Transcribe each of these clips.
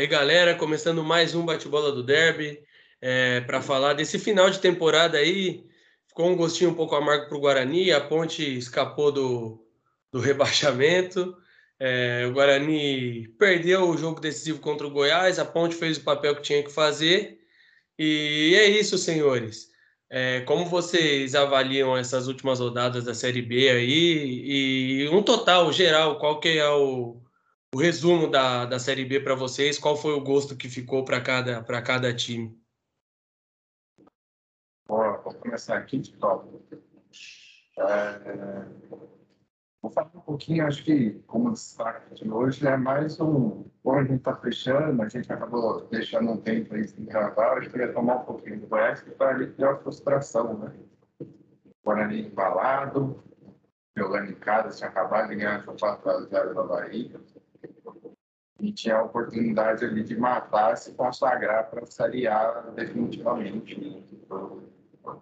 aí, galera, começando mais um bate-bola do Derby, é, para falar desse final de temporada aí. Ficou um gostinho um pouco amargo para o Guarani, a Ponte escapou do, do rebaixamento. É, o Guarani perdeu o jogo decisivo contra o Goiás, a Ponte fez o papel que tinha que fazer. E é isso, senhores. É, como vocês avaliam essas últimas rodadas da Série B aí? E um total geral, qual que é o, o resumo da, da Série B para vocês? Qual foi o gosto que ficou para cada, cada time? Vou, começar aqui de top. É, vou falar um pouquinho, acho que como destaque de hoje é mais um. Como a gente está fechando, a gente acabou deixando um tempo aí sem gravar, acho que eu ia tomar um pouquinho do que para ali a frustração, né? Guarani embalado, jogando em casa, tinha acabado de ganhar o 4x0 da Bahia e tinha a oportunidade ali de matar, se consagrar para A definitivamente. O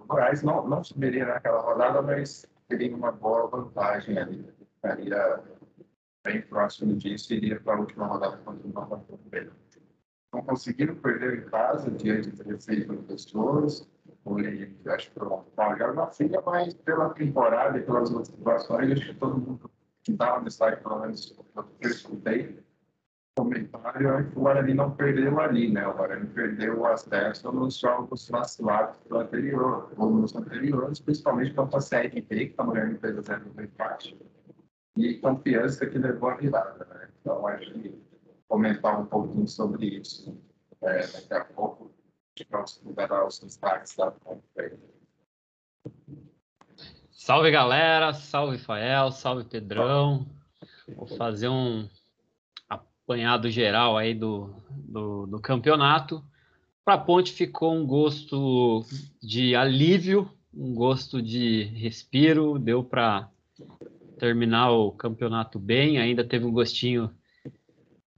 Goiás não, não subiria naquela rodada, mas teria uma boa vantagem ali. Ficaria bem próximo disso e iria para a última rodada contra o Nova Não conseguiram perder em casa, diante de 16 pessoas. Foi, acho que foi uma filha, mas pela temporada e pelas situações, acho que todo mundo que estava no estádio, pelo menos eu escutei, comentário é que o Guarani não perdeu ali, né? O Guarani perdeu o acesso nos jogos vacilados do anterior, ou nos anteriores, principalmente contra a CRB, que está ganhando pelo zero do empate, e confiança que levou a virada, né? Então, acho que comentar um pouquinho sobre isso é, daqui a pouco, vamos considerar os destaques da conferência. Salve galera, salve Fael, salve Pedrão. Vou fazer um, apanhado geral aí do, do, do campeonato. Para a Ponte ficou um gosto de alívio, um gosto de respiro, deu para terminar o campeonato bem, ainda teve um gostinho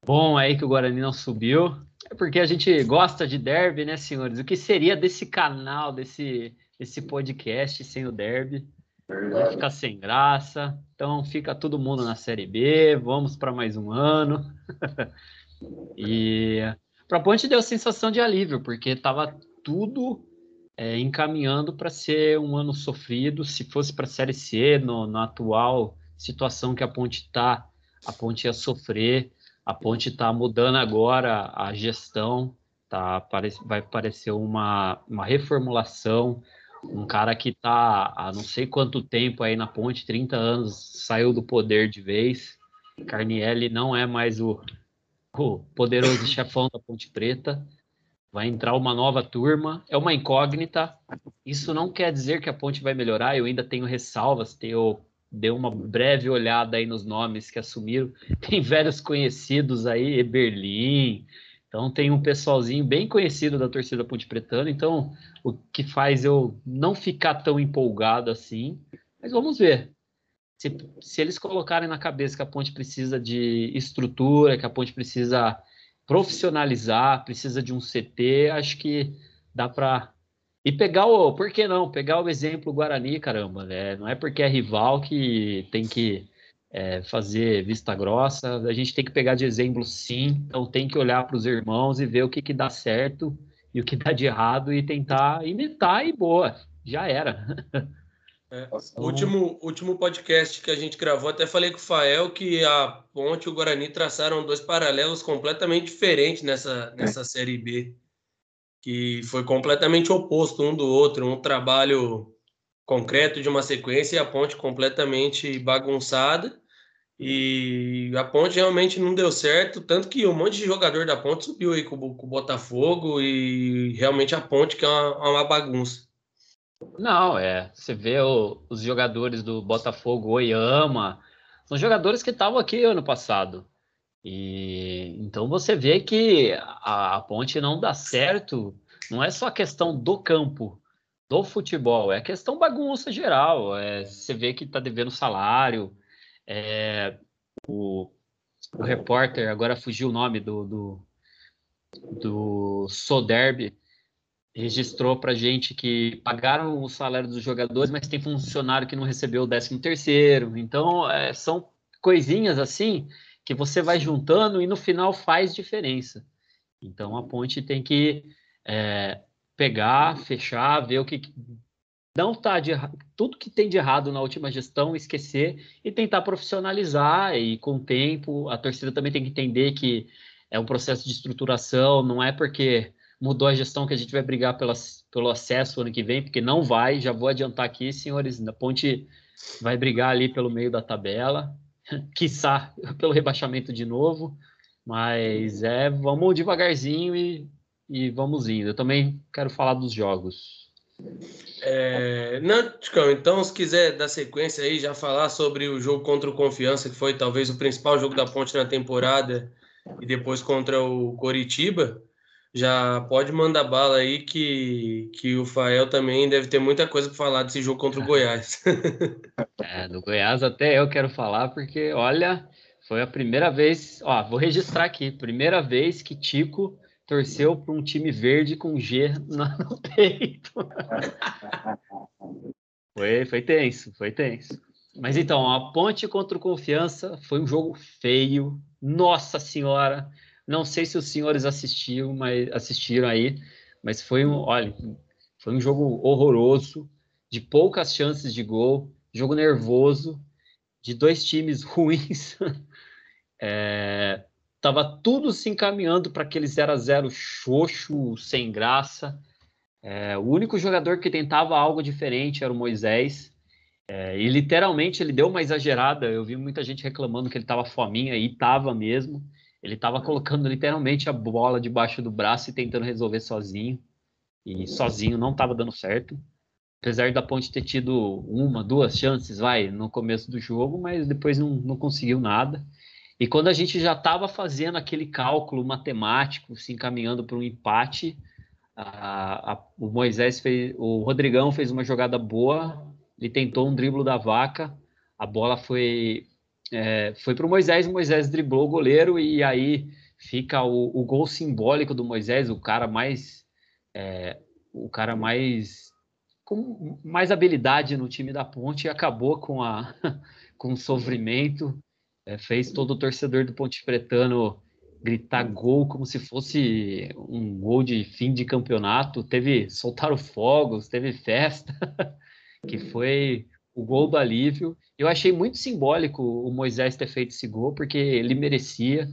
bom aí que o Guarani não subiu. É porque a gente gosta de derby, né, senhores? O que seria desse canal, desse, desse podcast sem o derby? Vai ficar sem graça. Então fica todo mundo na Série B. Vamos para mais um ano. e para a Ponte deu sensação de alívio, porque estava tudo é, encaminhando para ser um ano sofrido. Se fosse para a Série C, no, na atual situação que a Ponte está, a Ponte ia sofrer. A Ponte está mudando agora a gestão, tá, vai parecer uma, uma reformulação um cara que está há não sei quanto tempo aí na ponte, 30 anos, saiu do poder de vez. Carnielli não é mais o, o poderoso chefão da Ponte Preta. Vai entrar uma nova turma, é uma incógnita. Isso não quer dizer que a ponte vai melhorar. Eu ainda tenho ressalvas, tenho deu uma breve olhada aí nos nomes que assumiram. Tem velhos conhecidos aí, Eberlin, então tem um pessoalzinho bem conhecido da torcida Ponte Pretana, então o que faz eu não ficar tão empolgado assim. Mas vamos ver. Se, se eles colocarem na cabeça que a Ponte precisa de estrutura, que a Ponte precisa profissionalizar, precisa de um CT, acho que dá para e pegar o, por que não? Pegar o exemplo Guarani, caramba, né? Não é porque é rival que tem que é, fazer vista grossa. A gente tem que pegar de exemplo, sim. Então tem que olhar para os irmãos e ver o que, que dá certo e o que dá de errado e tentar imitar e boa. Já era. É, último, último podcast que a gente gravou, até falei com o Fael que a Ponte e o Guarani traçaram dois paralelos completamente diferentes nessa, nessa Série B, que foi completamente oposto um do outro, um trabalho concreto de uma sequência e a Ponte completamente bagunçada. E a Ponte realmente não deu certo, tanto que um monte de jogador da Ponte subiu aí com, com o Botafogo e realmente a Ponte que é uma, uma bagunça. Não, é. Você vê o, os jogadores do Botafogo, Oyama, são jogadores que estavam aqui ano passado. E então você vê que a, a Ponte não dá certo. Não é só a questão do campo, do futebol, é questão bagunça geral. É, você vê que está devendo salário é, o, o repórter, agora fugiu o nome do, do, do Soderb, registrou para gente que pagaram o salário dos jogadores, mas tem funcionário que não recebeu o 13 terceiro. Então, é, são coisinhas assim que você vai juntando e no final faz diferença. Então a ponte tem que é, pegar, fechar, ver o que não tá de tudo que tem de errado na última gestão, esquecer e tentar profissionalizar e com o tempo a torcida também tem que entender que é um processo de estruturação, não é porque mudou a gestão que a gente vai brigar pela, pelo acesso ano que vem, porque não vai, já vou adiantar aqui, senhores, a Ponte vai brigar ali pelo meio da tabela, quiçá pelo rebaixamento de novo, mas é, vamos devagarzinho e, e vamos indo. Eu também quero falar dos jogos. É, não, Ticão, então se quiser dar sequência aí, já falar sobre o jogo contra o Confiança, que foi talvez o principal jogo da Ponte na temporada, e depois contra o Coritiba, já pode mandar bala aí que, que o Fael também deve ter muita coisa para falar desse jogo contra o Goiás. é, do Goiás até eu quero falar, porque olha, foi a primeira vez, ó, vou registrar aqui, primeira vez que Tico torceu para um time verde com G no peito. foi, foi tenso, foi tenso. Mas então, a ponte contra o Confiança foi um jogo feio. Nossa Senhora! Não sei se os senhores assistiram, mas assistiram aí, mas foi um, olha, foi um jogo horroroso, de poucas chances de gol, jogo nervoso, de dois times ruins. é, Tava tudo se encaminhando para aquele 0 a 0 xoxo, sem graça. É, o único jogador que tentava algo diferente era o Moisés. É, e literalmente ele deu uma exagerada. Eu vi muita gente reclamando que ele estava fominha e estava mesmo. Ele estava colocando literalmente a bola debaixo do braço e tentando resolver sozinho. E sozinho não estava dando certo. Apesar da Ponte ter tido uma, duas chances, vai, no começo do jogo, mas depois não, não conseguiu nada. E quando a gente já estava fazendo aquele cálculo matemático, se encaminhando para um empate, a, a, o Moisés fez, o Rodrigão fez uma jogada boa, ele tentou um driblo da vaca, a bola foi é, foi para o Moisés, o Moisés driblou o goleiro e aí fica o, o gol simbólico do Moisés, o cara mais é, o cara mais com mais habilidade no time da Ponte e acabou com a com o sofrimento é, fez todo o torcedor do Ponte Pretano gritar gol como se fosse um gol de fim de campeonato. Teve soltaram fogos, teve festa, que foi o gol do alívio. Eu achei muito simbólico o Moisés ter feito esse gol, porque ele merecia.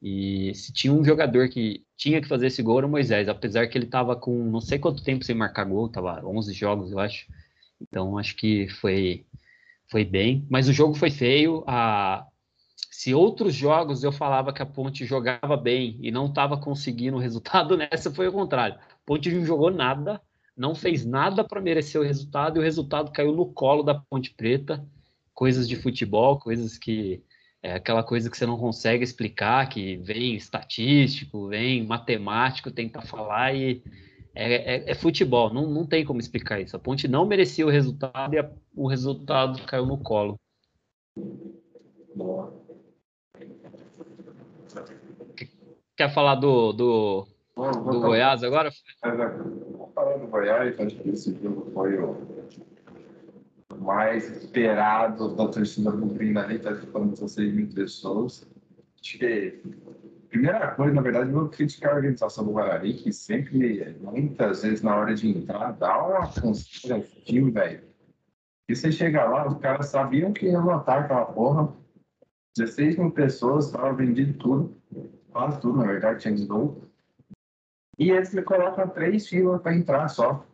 E se tinha um jogador que tinha que fazer esse gol era o Moisés, apesar que ele estava com não sei quanto tempo sem marcar gol, tava 11 jogos, eu acho. Então acho que foi foi bem, mas o jogo foi feio. A se outros jogos eu falava que a Ponte jogava bem e não estava conseguindo o resultado, nessa foi o contrário. A Ponte não jogou nada, não fez nada para merecer o resultado e o resultado caiu no colo da Ponte Preta. Coisas de futebol, coisas que é aquela coisa que você não consegue explicar, que vem estatístico, vem matemático tentar falar e é, é, é, futebol, não, não tem como explicar isso. A Ponte não merecia o resultado e a, o resultado caiu no colo. Boa. Quer falar do, do, do Goiás agora? Falar do Goiás, acho que esse jogo foi o mais esperado da torcida cumprindo ali, está falando 16 mil pessoas. Acho que primeira coisa, na verdade, eu vou criticar a organização do Guarani, que sempre, muitas vezes, na hora de entrar, dá uma time, velho. E você chega lá, os caras sabiam que ia lotar aquela porra. 16 mil pessoas, estava vendido tudo quase tudo, na verdade, tinha gol. E eles me colocam três filas para entrar só,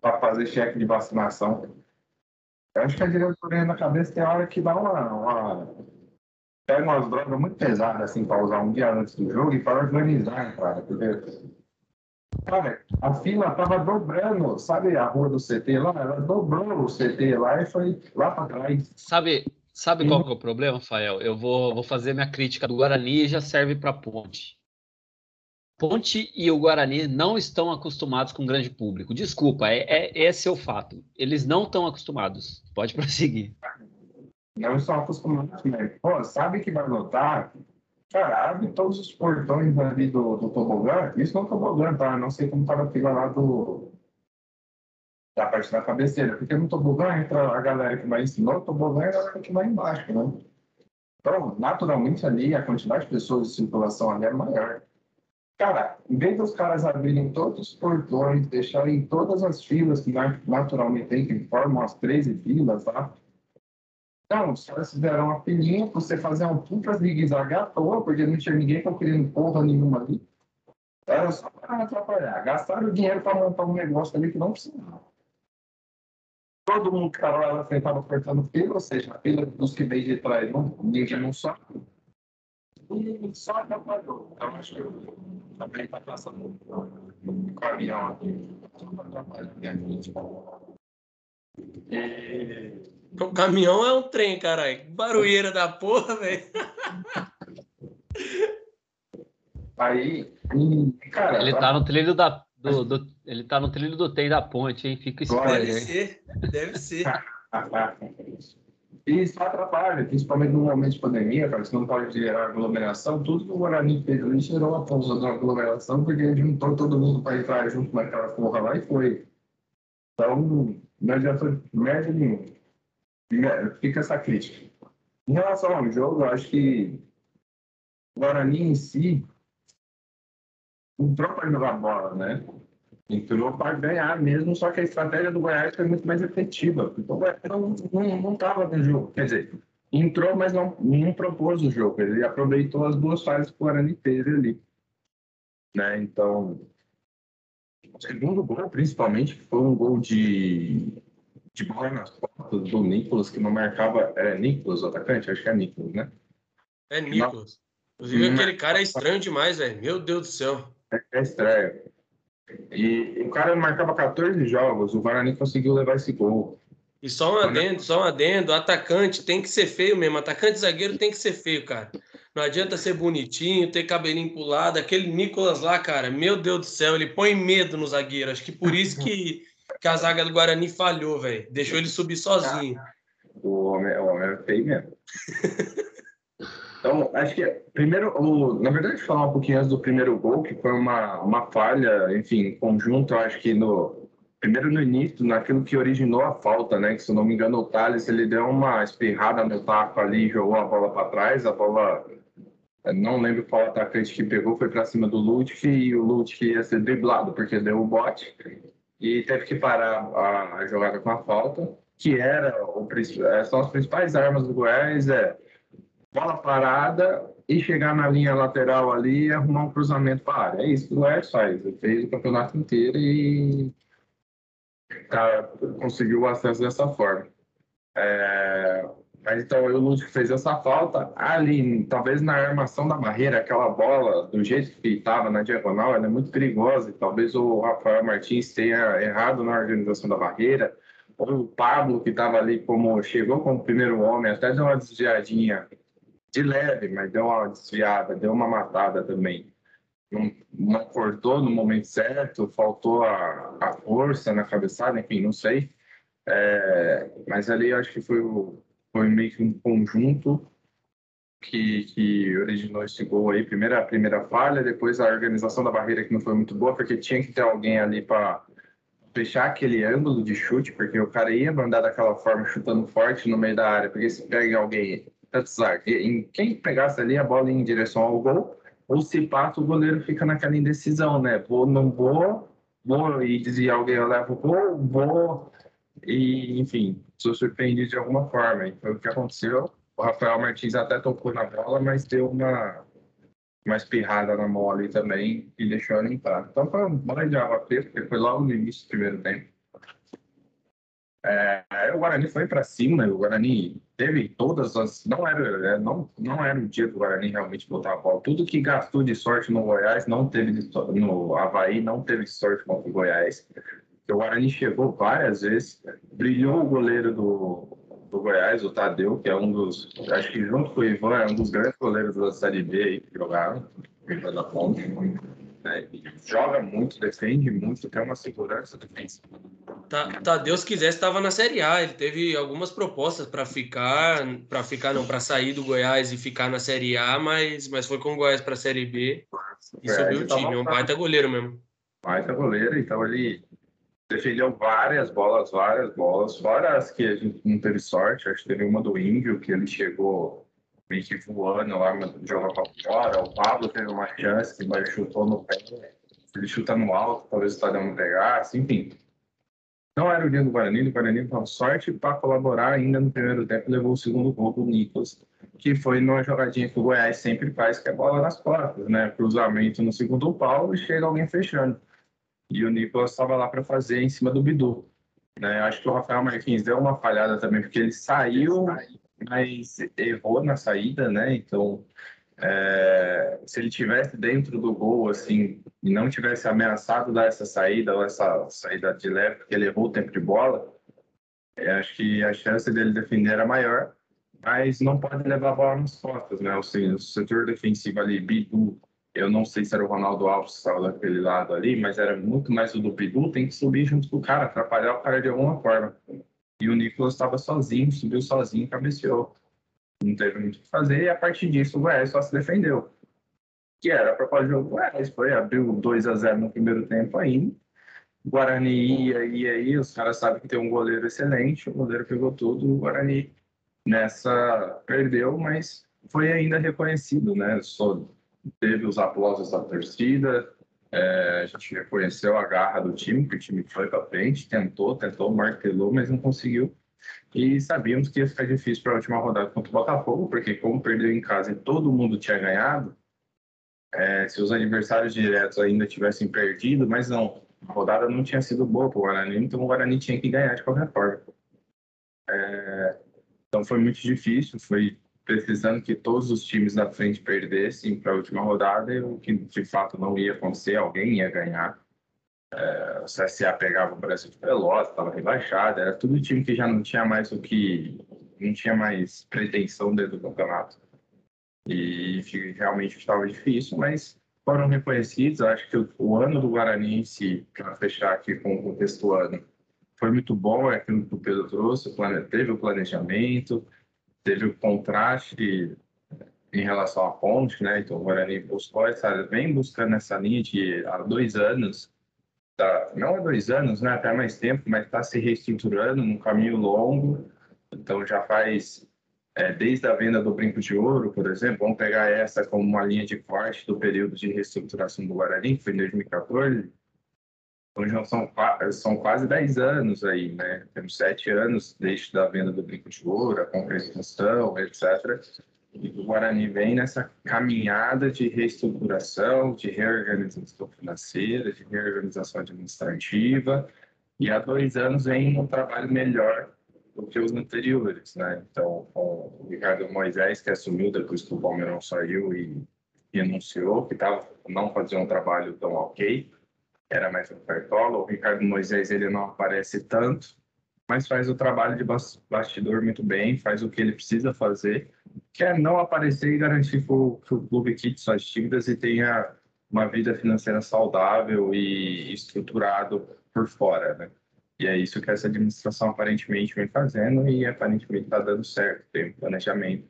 para fazer cheque de vacinação. Eu acho que a diretoria na cabeça tem hora que dá uma, uma. pega umas drogas muito pesadas, assim, para usar um dia antes do jogo e para organizar, cara. Porque, cara, a fila tava dobrando, sabe a rua do CT lá? Ela dobrou o CT lá e foi lá para trás. Sabe, Sabe qual é o problema, Fael? Eu vou, vou fazer minha crítica do Guarani e já serve para Ponte. Ponte e o Guarani não estão acostumados com grande público. Desculpa, é, é esse é o fato. Eles não estão acostumados. Pode prosseguir. Não estão acostumados, né? Pô, sabe que vai lotar? Cara, abre todos os portões ali do, do tobogã. Isso não é tobogã, tá? Não sei como estava a fila lá do, da parte da cabeceira, porque no tobogã entra a galera que vai em cima, o tobogã é a galera que vai embaixo, né? Então, naturalmente ali, a quantidade de pessoas de circulação ali é maior. Cara, em vez dos caras abrirem todos os portões, deixarem todas as filas que naturalmente tem, que formam as 13 filas lá, não, os caras fizeram uma filinha pra você fazer um puta zigue-zague à toa, porque não tinha ninguém querendo porra nenhuma ali. Era só para atrapalhar. Gastaram dinheiro para montar um negócio ali que não precisava. Todo mundo que estava lá estava cortando fila, ou seja, a fila dos que veio de trás, não, ninguém não sobe. E só atrapalhou. Então, acho que também está passando um caminhão aqui. Só atrapalhar a gente. E... O caminhão é um trem, caralho. Barulheira da porra, velho. Aí, cara. Ele tá no trilho da. Do, do, ele tá no trilho do trem da ponte, hein? Fica spoiler. Deve ser, deve ser. E isso atrapalha, principalmente no momento de pandemia, cara, você não pode gerar aglomeração. Tudo que o Guarani fez ali gerou a pausa da aglomeração, porque ele juntou todo mundo para entrar junto naquela porra lá e foi. Então, não adianta merda nenhuma. Fica essa crítica. Em relação ao jogo, eu acho que o Guarani em si entrou para jogar bola, né? Entrou para ganhar mesmo, só que a estratégia do Goiás foi muito mais efetiva. Então, o Goiás não estava no jogo. Quer dizer, entrou, mas não, não propôs o jogo. Ele aproveitou as duas fases que o Guarani fez ali. Né? Então, o segundo gol, principalmente, foi um gol de, de bola nas costas do Nicolas, que não marcava. É Nicolas, o atacante? Acho que é Nicolas, né? É Nicolas. Inclusive, aquele cara é estranho demais, velho. Meu Deus do céu. É, é estranho. E, o cara marcava 14 jogos, o Guarani conseguiu levar esse gol. E só um adendo, só um adendo, atacante tem que ser feio mesmo, atacante zagueiro tem que ser feio, cara. Não adianta ser bonitinho, ter cabelinho pulado. Aquele Nicolas lá, cara, meu Deus do céu, ele põe medo no zagueiro. Acho que por isso que, que a zaga do Guarani falhou, velho. Deixou ele subir sozinho. O homem, o homem é feio mesmo. Então, acho que primeiro, o, na verdade, falar um pouquinho antes do primeiro gol, que foi uma, uma falha, enfim, conjunto, acho que no primeiro no início, naquilo que originou a falta, né? Que se eu não me engano, o Thales ele deu uma espirrada no taco ali, jogou a bola para trás, a bola não lembro qual atacante que pegou, foi para cima do Ludwig e o Ludwig ia ser driblado porque deu o bote e teve que parar a, a jogada com a falta, que era o, são as principais armas do Goiás, é bola parada e chegar na linha lateral ali e arrumar um cruzamento para a área. É isso que o Goiás faz. Ele fez o campeonato inteiro e tá, conseguiu o acesso dessa forma. É, mas então o Lúcio fez essa falta ali, talvez na armação da barreira, aquela bola, do jeito que estava na diagonal, ela é muito perigosa. E talvez o Rafael Martins tenha errado na organização da barreira. Ou o Pablo, que estava ali como chegou como primeiro homem, até deu uma desviadinha de leve, mas deu uma desviada, deu uma matada também. Não, não cortou no momento certo, faltou a, a força na cabeçada, enfim, não sei. É, mas ali eu acho que foi, o, foi meio que um conjunto que, que originou esse gol aí. Primeiro a primeira falha, depois a organização da barreira que não foi muito boa, porque tinha que ter alguém ali para fechar aquele ângulo de chute, porque o cara ia mandar daquela forma, chutando forte no meio da área, porque se pega alguém em quem pegasse ali a bola em direção ao gol, ou se passa, o goleiro fica naquela indecisão, né? Vou, não vou, vou e desviar alguém, eu levo o gol, vou, e enfim, sou surpreendido de alguma forma. E foi o que aconteceu. O Rafael Martins até tocou na bola, mas deu uma, uma espirrada na mão ali também e deixou ela entrar. Então foi um de preta, porque foi logo no início do primeiro tempo. É, o Guarani foi para cima, o Guarani teve todas as. Não era, é, não, não era o dia do Guarani realmente botar a bola. Tudo que gastou de sorte no Goiás não teve no Havaí, não teve sorte contra o Goiás. O Guarani chegou várias vezes, brilhou o goleiro do, do Goiás, o Tadeu, que é um dos. Acho que junto com o Ivan, é um dos grandes goleiros da Série B aí que jogaram, da Ponte. Né? Joga muito, defende muito, tem uma segurança defensiva Tá, tá, Deus quisesse estava na Série A. Ele teve algumas propostas para ficar, para ficar não, para sair do Goiás e ficar na Série A, mas, mas foi com o Goiás para a Série B e subiu o time. É um baita goleiro mesmo. Baita goleiro, então ele defendeu várias bolas, várias bolas, fora as que a gente não teve sorte. Acho que teve uma do Índio que ele chegou meio que voando lá, jogou pra fora. O Pablo teve uma chance, mas chutou no pé. Ele chuta no alto, talvez o Tadeu não pegasse, enfim. Não era o dia do Guarani, o Guarani com sorte para colaborar ainda no primeiro tempo, levou o segundo gol do Nicolas, que foi numa jogadinha que o Goiás sempre faz, que é bola nas costas, né? Cruzamento no segundo pau e chega alguém fechando. E o Nicolas estava lá para fazer em cima do Bidu. Né? Acho que o Rafael Marquinhos deu uma falhada também, porque ele saiu, mas errou na saída, né? Então, é, se ele tivesse dentro do gol, assim, e não tivesse ameaçado dar essa saída, ou essa saída de leve, porque ele errou o tempo de bola, acho que a chance dele defender era maior, mas não pode levar a bola nas costas, né? Ou seja, o setor defensivo ali, Bidu, eu não sei se era o Ronaldo Alves que estava daquele lado ali, mas era muito mais o do Bidu, tem que subir junto com o cara, atrapalhar o cara de alguma forma. E o Nicolas estava sozinho, subiu sozinho, cabeceou. Não teve muito o que fazer, e a partir disso o Goiás só se defendeu. Que era o jogo do Goiás, foi, abriu 2 a 0 no primeiro tempo ainda. Guarani ia, ia aí, os caras sabem que tem um goleiro excelente, o goleiro pegou tudo, o Guarani nessa perdeu, mas foi ainda reconhecido, né? Só teve os aplausos da torcida, é, a gente reconheceu a garra do time, que o time foi para frente, tentou, tentou, martelou, mas não conseguiu. E sabíamos que ia ficar difícil para a última rodada contra o Botafogo, porque como perdeu em casa e todo mundo tinha ganhado, é, se os adversários diretos ainda tivessem perdido, mas não, a rodada não tinha sido boa para o Guarani, então o Guarani tinha que ganhar de qualquer forma. É, então foi muito difícil, foi precisando que todos os times da frente perdessem para a última rodada, o que de fato não ia acontecer, alguém ia ganhar. É, o CSA pegava o Brasil de Pelotas, estava rebaixado, era tudo time que já não tinha mais o que. não tinha mais pretensão dentro do campeonato. E realmente estava difícil, mas foram reconhecidos. Acho que o, o ano do Guarani, para fechar aqui com o contexto ano, foi muito bom, é aquilo que o Pedro trouxe, teve o planejamento, teve o contraste em relação à ponte, né? Então o Guarani buscou essa, vem buscando essa linha de há dois anos, tá, não há dois anos, né? Até mais tempo, mas está se reestruturando num caminho longo. Então já faz é, desde a venda do Brinco de Ouro, por exemplo, vamos pegar essa como uma linha de corte do período de reestruturação do Guarani, que foi em 2014 então já são, são quase 10 anos aí, né? Temos sete anos desde a venda do Brinco de Ouro, a concretização, etc. E o Guarani vem nessa caminhada de reestruturação, de reorganização financeira, de reorganização administrativa, e há dois anos vem um trabalho melhor do que os anteriores, né? Então, o Ricardo Moisés, que assumiu depois que o Palmeirão saiu e renunciou, que tava, não fazia um trabalho tão ok, era mais um cartola. O Ricardo Moisés ele não aparece tanto, mas faz o trabalho de bastidor muito bem, faz o que ele precisa fazer, que é não aparecer e garantir que o, que o clube quite suas dívidas e tenha uma vida financeira saudável e estruturado por fora, né? E é isso que essa administração aparentemente vem fazendo e aparentemente está dando certo, tem um planejamento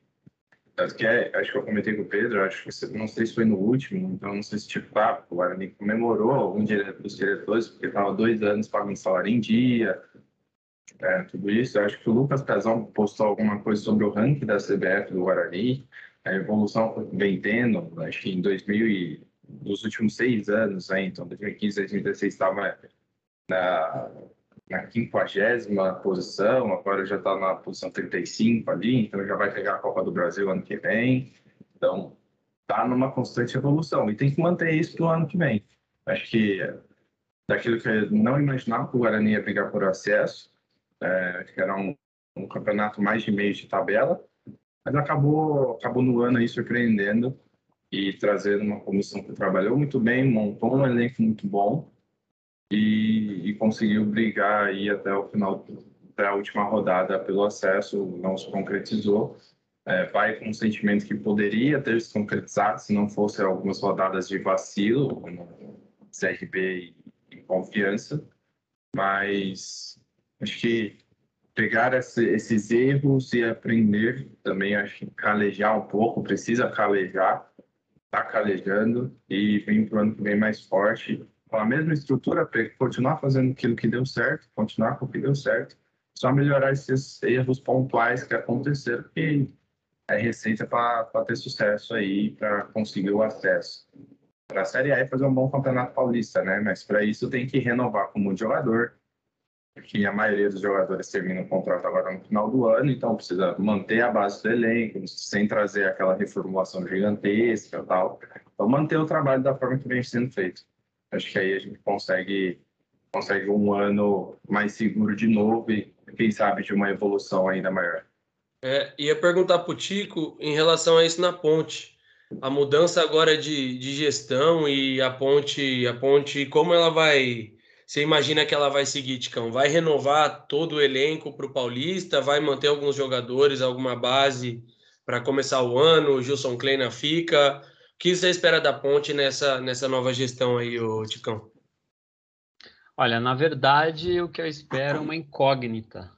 tanto que é, acho que eu comentei com o Pedro, acho que não sei se foi no último, então não sei se tipo, ah, o Guarani comemorou algum dos diretores, porque estava dois anos pagando salário em dia, é, tudo isso. Eu acho que o Lucas Pezão postou alguma coisa sobre o ranking da CBF do Guarani, a evolução vem tendo, acho que em 2000 e nos últimos seis anos, aí, então 2015, 2016 estava na na quinquagésima posição, agora já está na posição 35 ali, então já vai pegar a Copa do Brasil ano que vem. Então, está numa constante evolução e tem que manter isso para o ano que vem. Acho que daquilo que eu não imaginava que o Guarani ia brigar por acesso, é, que era um, um, campeonato mais de meio de tabela, mas acabou, acabou no ano aí surpreendendo e trazendo uma comissão que trabalhou muito bem, montou um elenco muito bom e, e conseguiu brigar aí até o final da última rodada pelo acesso, não se concretizou. É, vai com um sentimento que poderia ter se concretizado se não fosse algumas rodadas de vacilo, como CRB e, e confiança, mas acho que pegar esse, esses erros e aprender também, acho que calejar um pouco, precisa calejar, está calejando e vem para o ano que vem mais forte com a mesma estrutura para continuar fazendo aquilo que deu certo, continuar com o que deu certo, só melhorar esses erros pontuais que aconteceram, que é receita para ter sucesso aí, para conseguir o acesso para a Série A e fazer um bom campeonato paulista, né? Mas para isso tem que renovar com muito jogador, porque a maioria dos jogadores termina o contrato agora no final do ano, então precisa manter a base do elenco, sem trazer aquela reformulação gigantesca e tal. Então manter o trabalho da forma que vem sendo feito. Acho que aí a gente consegue consegue um ano mais seguro de novo e quem sabe de uma evolução ainda maior. É, ia perguntar para o Tico em relação a isso na ponte. A mudança agora de, de gestão e a ponte, a ponte, como ela vai. Você imagina que ela vai seguir, Ticão? Vai renovar todo o elenco para o Paulista? Vai manter alguns jogadores, alguma base para começar o ano? O Gilson Kleina fica? O que você espera da ponte nessa, nessa nova gestão aí, ô Ticão? Olha, na verdade, o que eu espero é uma incógnita.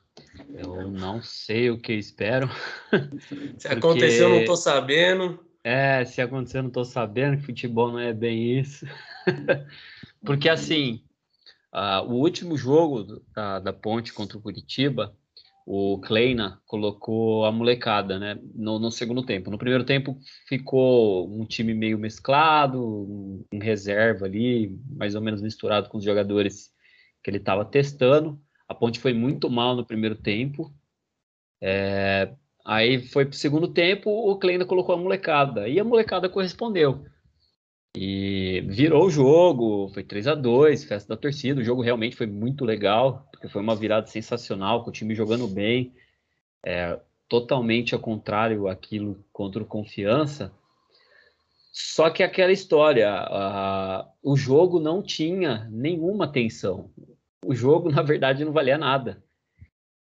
Eu não sei o que espero. Se porque... aconteceu, não estou sabendo. É, se aconteceu, não estou sabendo que futebol não é bem isso. porque assim, uh, o último jogo da, da Ponte contra o Curitiba, o Kleina colocou a molecada, né, no, no, segundo tempo. No primeiro tempo ficou um time meio mesclado, em reserva ali, mais ou menos misturado com os jogadores que ele estava testando. A Ponte foi muito mal no primeiro tempo. É, aí foi para o segundo tempo, o Kleina colocou a molecada. E a molecada correspondeu. E virou o jogo, foi 3 a 2 festa da torcida. O jogo realmente foi muito legal, porque foi uma virada sensacional, com o time jogando bem. É, totalmente ao contrário aquilo contra o Confiança. Só que aquela história, o jogo não tinha nenhuma tensão o jogo, na verdade, não valia nada.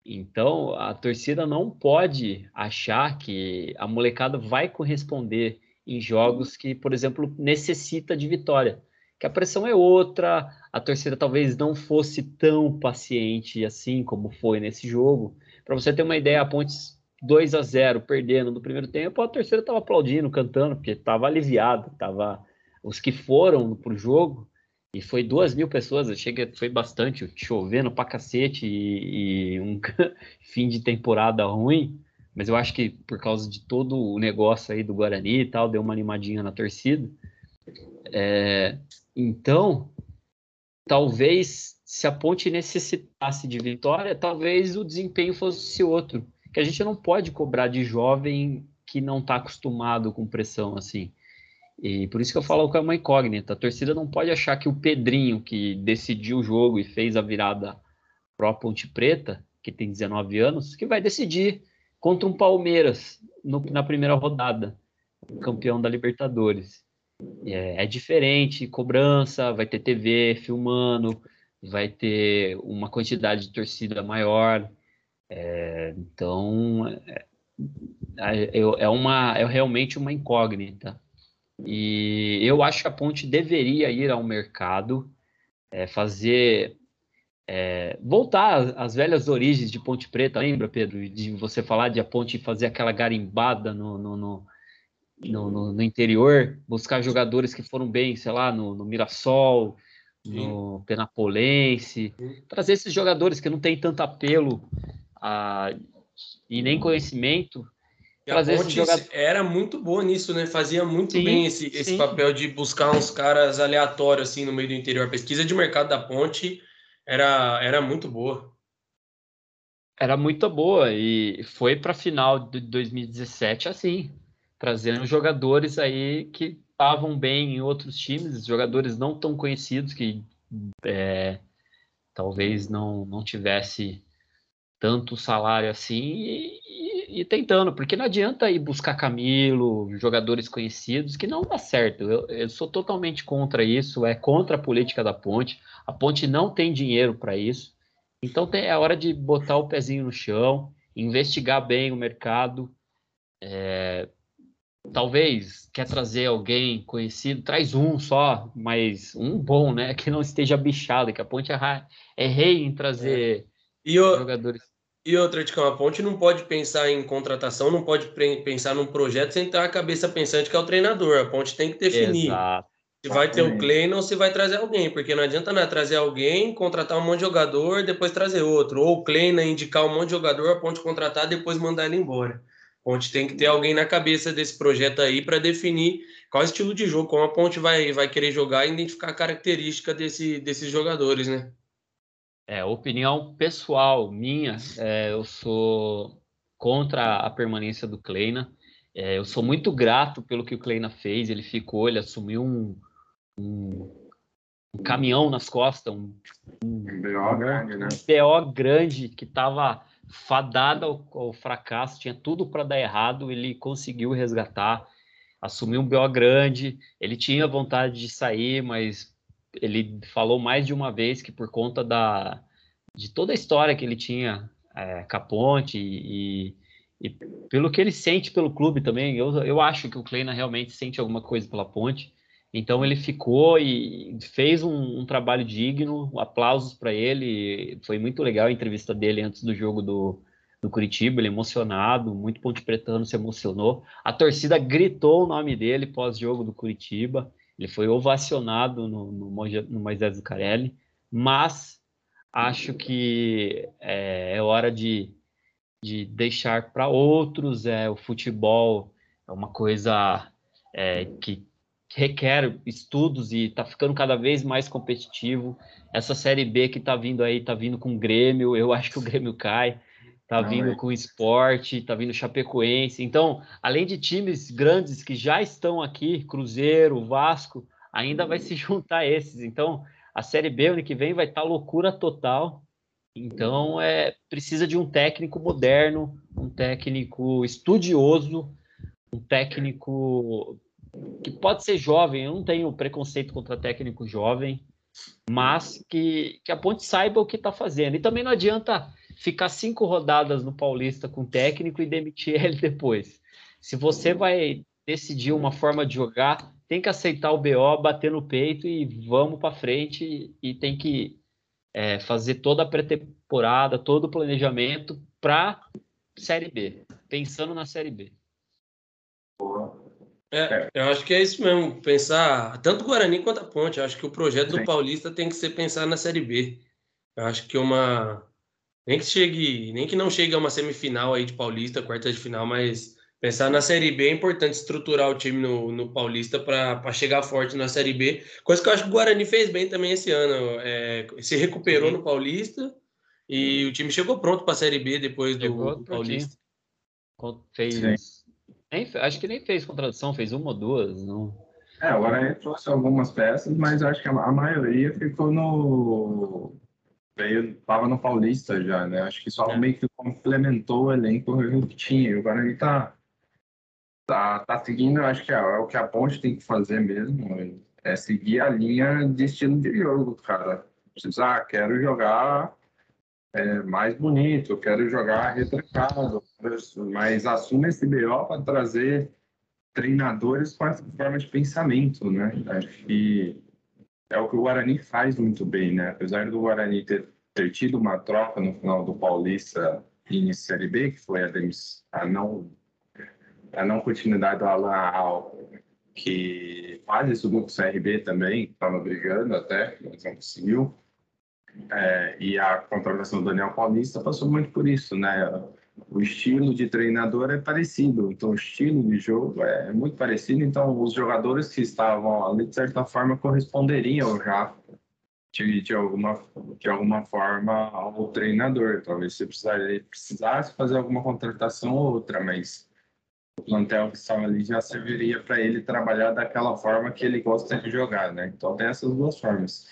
Então, a torcida não pode achar que a molecada vai corresponder em jogos que, por exemplo, necessita de vitória. Que a pressão é outra, a torcida talvez não fosse tão paciente assim como foi nesse jogo. Para você ter uma ideia, a Pontes 2 a 0 perdendo no primeiro tempo, a torcida estava aplaudindo, cantando, porque estava aliviado, tava os que foram para o jogo e foi duas mil pessoas, achei que foi bastante, chovendo pra cacete e, e um fim de temporada ruim, mas eu acho que por causa de todo o negócio aí do Guarani e tal, deu uma animadinha na torcida. É, então, talvez se a ponte necessitasse de vitória, talvez o desempenho fosse outro. Que a gente não pode cobrar de jovem que não está acostumado com pressão assim. E por isso que eu falo que é uma incógnita. A torcida não pode achar que o Pedrinho, que decidiu o jogo e fez a virada pro Ponte Preta, que tem 19 anos, que vai decidir contra um Palmeiras no, na primeira rodada, campeão da Libertadores. É, é, diferente, cobrança, vai ter TV filmando, vai ter uma quantidade de torcida maior. É, então, é, é, é, uma, é realmente uma incógnita. E eu acho que a Ponte deveria ir ao mercado, é, fazer. É, voltar às velhas origens de Ponte Preta, lembra, Pedro? De você falar de a Ponte fazer aquela garimbada no, no, no, no, no interior, buscar jogadores que foram bem, sei lá, no, Mirassol, no Penapolense, Sim. trazer esses jogadores que não têm tanto apelo a, e nem conhecimento e a Ponte era muito boa nisso, né? Fazia muito sim, bem esse, esse papel de buscar uns caras aleatórios assim no meio do interior. A pesquisa de mercado da Ponte era, era muito boa. Era muito boa e foi para a final de 2017 assim, trazendo jogadores aí que estavam bem em outros times, jogadores não tão conhecidos que é, talvez não, não tivesse tanto salário assim e, e, tentando, porque não adianta ir buscar Camilo, jogadores conhecidos, que não dá certo. Eu, eu sou totalmente contra isso, é contra a política da ponte. A ponte não tem dinheiro para isso. Então tem, é hora de botar o pezinho no chão, investigar bem o mercado. É, talvez quer trazer alguém conhecido, traz um só, mas um bom, né? Que não esteja bichado, que a ponte é, é rei em trazer é. o, jogadores. E outra, de a ponte não pode pensar em contratação, não pode pensar num projeto sem ter a cabeça pensante que é o treinador. A ponte tem que definir Exato. Se vai ter o Kleina ou se vai trazer alguém, porque não adianta né, trazer alguém, contratar um monte de jogador, depois trazer outro. Ou o Kleina indicar um monte de jogador, a ponte contratar, depois mandar ele embora. Ponte tem que ter alguém na cabeça desse projeto aí para definir qual é o estilo de jogo, como a Ponte vai, vai querer jogar e identificar a característica desse, desses jogadores, né? É, opinião pessoal minha, é, eu sou contra a permanência do Kleina. É, eu sou muito grato pelo que o Kleina fez. Ele ficou, ele assumiu um, um, um caminhão nas costas, um, um BO grande, né? BO grande que estava fadada ao, ao, fracasso, tinha tudo para dar errado. Ele conseguiu resgatar, assumiu um BO grande. Ele tinha vontade de sair, mas ele falou mais de uma vez que por conta da, de toda a história que ele tinha é, com a Ponte e, e, e, pelo que ele sente pelo clube também, eu, eu acho que o Kleina realmente sente alguma coisa pela Ponte. Então ele ficou e fez um, um trabalho digno, aplausos para ele. Foi muito legal a entrevista dele antes do jogo do, do Curitiba, ele emocionado, muito ponte pretano se emocionou. A torcida gritou o nome dele pós-jogo do Curitiba. Ele foi ovacionado no, no, no Moisés Zucarelli, mas acho que é, é hora de, de deixar para outros. É, o futebol é uma coisa é, que requer estudos e está ficando cada vez mais competitivo. Essa Série B que está vindo aí, está vindo com o Grêmio, eu acho que o Grêmio cai. Tá Não, vindo é. com esporte, tá vindo Chapecoense. Então, além de times grandes que já estão aqui, Cruzeiro, Vasco, ainda vai se juntar a esses. Então, a Série B ano que vem vai estar tá loucura total. Então, é precisa de um técnico moderno, um técnico estudioso, um técnico que pode ser jovem. Eu não tenho preconceito contra técnico jovem, mas que, que a Ponte saiba o que está fazendo. E também não adianta ficar cinco rodadas no Paulista com técnico e demitir ele depois. Se você vai decidir uma forma de jogar, tem que aceitar o BO, bater no peito e vamos para frente e tem que é, fazer toda a pré-temporada, todo o planejamento para Série B, pensando na Série B. É, eu acho que é isso mesmo, pensar tanto o Guarani quanto a Ponte. Eu acho que o projeto do Paulista tem que ser pensar na Série B. Eu acho que uma nem que chegue, nem que não chegue a uma semifinal aí de Paulista, quarta de final, mas pensar na Série B é importante estruturar o time no, no Paulista para chegar forte na Série B. Coisa que eu acho que o Guarani fez bem também esse ano. É, se recuperou Sim. no Paulista e o time chegou pronto para a Série B depois do, do Paulista. Fez. Nem, acho que nem fez contradição, fez uma ou duas. Não. É, o Guarani trouxe algumas peças, mas acho que a, a maioria ficou no veio, tava no Paulista já, né? Acho que só é. meio que complementou o elenco que tinha. E o Guarani tá, tá, tá seguindo, acho que é, é, o que a Ponte tem que fazer mesmo, é seguir a linha de estilo de jogo, cara. Precisar, ah, quero jogar é, mais bonito, quero jogar retrancado, mas assume esse BO para trazer treinadores com essa forma de pensamento, né? Acho que é o que o Guarani faz muito bem, né? Apesar do Guarani ter, ter tido uma troca no final do Paulista em Série B, que foi a, a não a não continuidade do Alan Al, que quase subiu com o CRB também, estava brigando até, mas não conseguiu. É, e a contratação do Daniel Paulista passou muito por isso, né? o estilo de treinador é parecido, então o estilo de jogo é muito parecido, então os jogadores que estavam ali, de certa forma, corresponderiam já de, de, alguma, de alguma forma ao treinador. Talvez você precisasse, precisasse fazer alguma contratação ou outra, mas o plantel que estava ali já serviria para ele trabalhar daquela forma que ele gosta de jogar, né? Então tem essas duas formas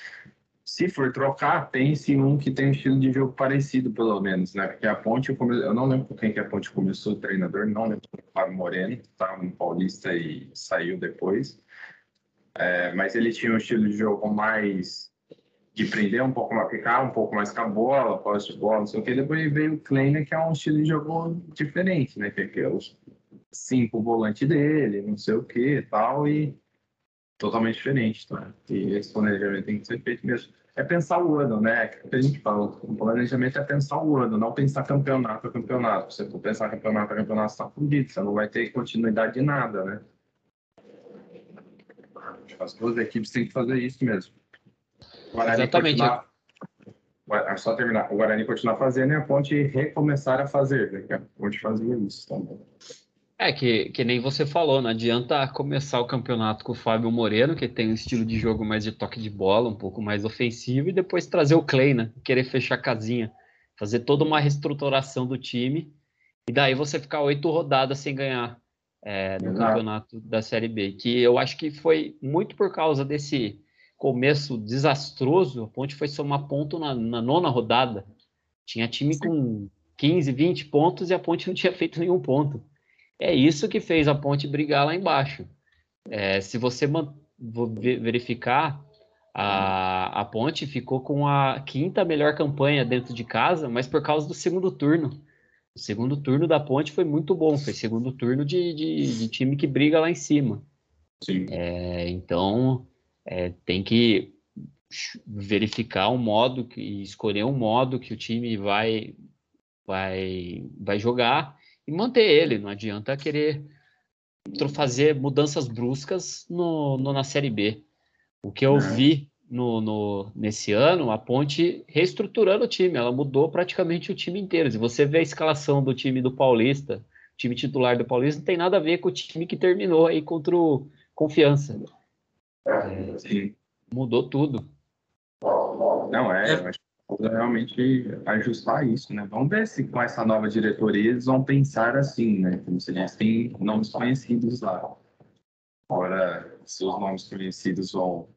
se for trocar, pense em um que tem um estilo de jogo parecido, pelo menos, né? Porque a Ponte, come... eu não lembro por quem que a Ponte começou o treinador, não lembro o Fábio Moreno, estava no Paulista e saiu depois. É, mas ele tinha um estilo de jogo mais de prender um pouco mais, ficar um pouco mais com a bola, posse de bola, não sei o que. Depois veio o Kleiner, que é um estilo de jogo diferente, né? Que é os cinco volantes dele, não sei o que tal, e totalmente diferente, tá? E esse planejamento tem que ser feito mesmo. É pensar o ano, né? É que a gente fala, o planejamento é pensar o ano, não pensar campeonato a campeonato. Se você for pensar campeonato a campeonato, você está fundido, você não vai ter continuidade de nada, né? As duas equipes têm que fazer isso mesmo. Exatamente. Continuar... É só terminar. O Guarani continuar fazendo e a Ponte recomeçar a fazer, né? Que a Ponte fazia isso também. É que, que nem você falou, não adianta começar o campeonato com o Fábio Moreno, que tem um estilo de jogo mais de toque de bola, um pouco mais ofensivo, e depois trazer o Clay, né? Querer fechar a casinha, fazer toda uma reestruturação do time, e daí você ficar oito rodadas sem ganhar é, no Exato. campeonato da Série B. Que eu acho que foi muito por causa desse começo desastroso. A Ponte foi somar ponto na, na nona rodada. Tinha time com 15, 20 pontos e a Ponte não tinha feito nenhum ponto. É isso que fez a Ponte brigar lá embaixo. É, se você verificar, a, a Ponte ficou com a quinta melhor campanha dentro de casa, mas por causa do segundo turno. O segundo turno da Ponte foi muito bom, foi segundo turno de, de, de time que briga lá em cima. Sim. É, então, é, tem que verificar um modo, que, escolher um modo que o time vai, vai, vai jogar e manter ele. Não adianta querer fazer mudanças bruscas no, no na Série B. O que eu é. vi no, no, nesse ano, a Ponte reestruturando o time, ela mudou praticamente o time inteiro. Se você vê a escalação do time do Paulista, time titular do Paulista, não tem nada a ver com o time que terminou aí contra o Confiança. É, mudou tudo. Não, é, eu acho realmente ajustar isso, né? Vamos ver se com essa nova diretoria eles vão pensar assim, né? Como se eles têm nomes conhecidos lá. Agora, se os nomes conhecidos vão,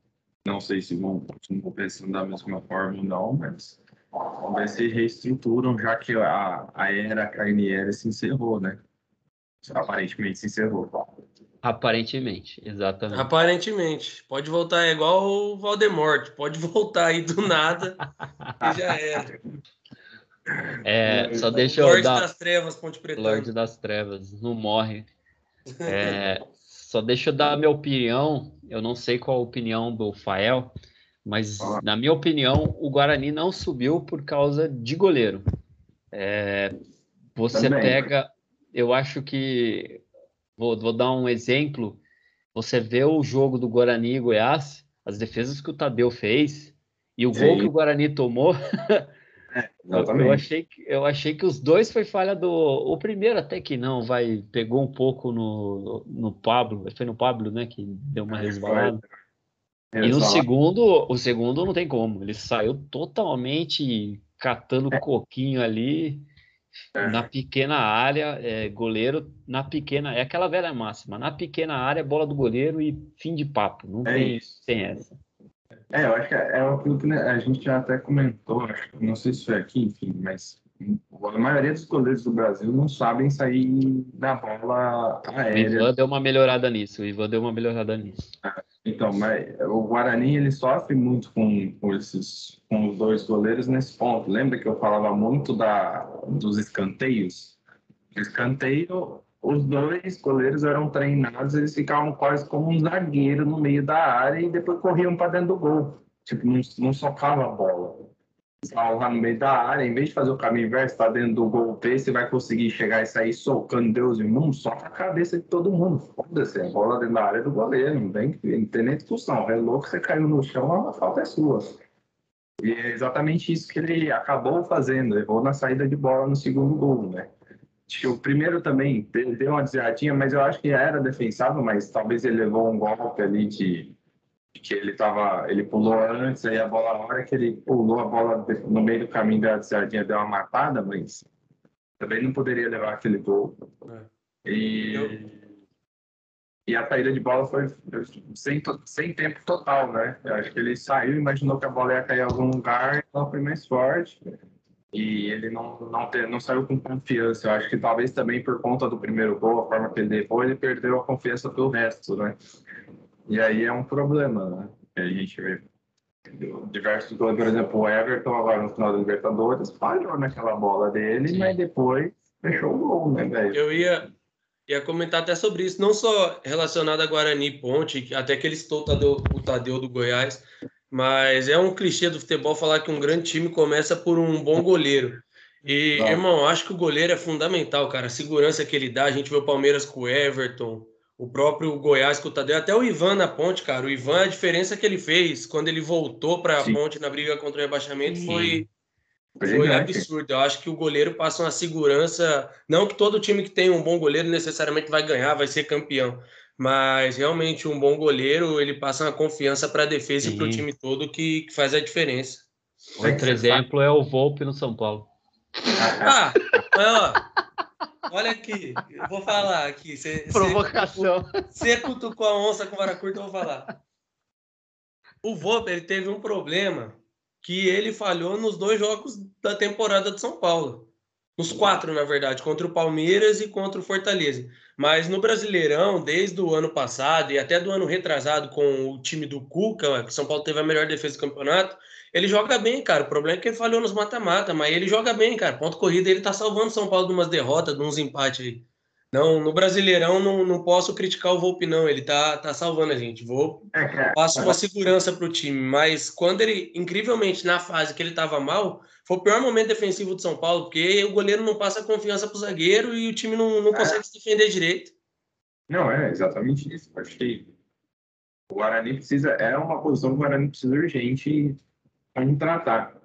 não sei se vão continuar pensando da mesma forma ou não, mas vamos ver se reestruturam, já que a, a era Carnieri se encerrou, né? Aparentemente se encerrou. Aparentemente, exatamente. Aparentemente. Pode voltar é igual o Voldemort. Pode voltar aí do nada e já era. É, só deixa eu Lorde dar... das Trevas, Ponte Preta. Lorde das Trevas, não morre. É, só deixa eu dar a minha opinião. Eu não sei qual a opinião do Fael, mas na minha opinião, o Guarani não subiu por causa de goleiro. É, você Também. pega, eu acho que Vou, vou dar um exemplo. Você vê o jogo do Guarani e Goiás, as defesas que o Tadeu fez e o Sim. gol que o Guarani tomou. É, eu, achei que, eu achei que os dois foi falha do. O primeiro até que não, vai pegou um pouco no, no Pablo, foi no Pablo, né, que deu uma resbalada. E no segundo, o segundo não tem como, ele saiu totalmente catando é. coquinho ali. É. Na pequena área, é, goleiro na pequena. É aquela velha máxima. Na pequena área, bola do goleiro e fim de papo. Não é tem, isso. tem essa. É, eu acho que é, é aquilo que a gente já até comentou, acho, não sei se foi aqui, enfim, mas a maioria dos goleiros do Brasil não sabem sair da bola aérea. O Ivan deu uma melhorada nisso, o Ivan deu uma melhorada nisso. Então, mas o Guarani ele sofre muito com, com esses com os dois goleiros nesse ponto. Lembra que eu falava muito da dos escanteios? Escanteio, os dois goleiros eram treinados, eles ficavam quase como um zagueiro no meio da área e depois corriam para dentro do gol. Tipo, não, não socava a bola lá no meio da área, em vez de fazer o caminho inverso, tá dentro do gol você vai conseguir chegar e sair socando Deus e mundo, só a cabeça de todo mundo. Foda-se, a bola dentro da área do goleiro, não tem, não tem nem discussão. É louco, você caiu no chão, a falta é sua. E é exatamente isso que ele acabou fazendo, errou na saída de bola no segundo gol, né? O primeiro também deu uma desviadinha, mas eu acho que era defensável, mas talvez ele levou um golpe ali de que ele tava, ele pulou antes, aí a bola, a hora que ele pulou a bola no meio do caminho da sardinha deu uma matada, mas também não poderia levar aquele gol. É. E, e a saída de bola foi sem, sem tempo total, né? Eu acho que ele saiu, imaginou que a bola ia cair em algum lugar, ela foi mais forte. E ele não, não, ter, não saiu com confiança. Eu acho que talvez também por conta do primeiro gol, a forma que ele levou, ele perdeu a confiança pelo resto, né? E aí é um problema, né? A gente vê diversos gols, por exemplo, o Everton agora no final da Libertadores falhou naquela bola dele, Sim. mas depois fechou o gol, né, velho? Eu ia, ia comentar até sobre isso, não só relacionado a Guarani Ponte, até que ele citou o Tadeu, o Tadeu do Goiás, mas é um clichê do futebol falar que um grande time começa por um bom goleiro. E, Não. irmão, acho que o goleiro é fundamental, cara. A segurança que ele dá, a gente vê o Palmeiras com o Everton, o próprio Goiás com o Tadeu, até o Ivan na ponte, cara. O Ivan, a diferença que ele fez quando ele voltou para a ponte na briga contra o rebaixamento foi, Foi absurdo. Eu acho que o goleiro passa uma segurança. Não que todo time que tem um bom goleiro necessariamente vai ganhar, vai ser campeão. Mas realmente um bom goleiro ele passa uma confiança para a defesa Sim. e para o time todo que, que, faz a diferença. Outro exemplo é o Volpe no São Paulo. Ah, ó, olha aqui, eu vou falar aqui. Cê, Provocação. Você cutucou a onça com vara curta, eu vou falar. O Volpe ele teve um problema que ele falhou nos dois jogos da temporada de São Paulo. Nos quatro, na verdade, contra o Palmeiras e contra o Fortaleza. Mas no Brasileirão, desde o ano passado e até do ano retrasado com o time do Cuca, que São Paulo teve a melhor defesa do campeonato, ele joga bem, cara. O problema é que ele falhou nos mata-mata, mas ele joga bem, cara. Ponto corrida, ele tá salvando São Paulo de umas derrotas, de uns empates aí. Não, no Brasileirão não, não posso criticar o Volpe, não. Ele tá, tá salvando a gente. Vou é, passa uma segurança pro time. Mas quando ele, incrivelmente, na fase que ele tava mal, foi o pior momento defensivo de São Paulo, porque o goleiro não passa confiança pro zagueiro e o time não, não é. consegue se defender direito. Não, é exatamente isso. Acho que o Guarani precisa. É uma posição que o Guarani precisa urgente tratar.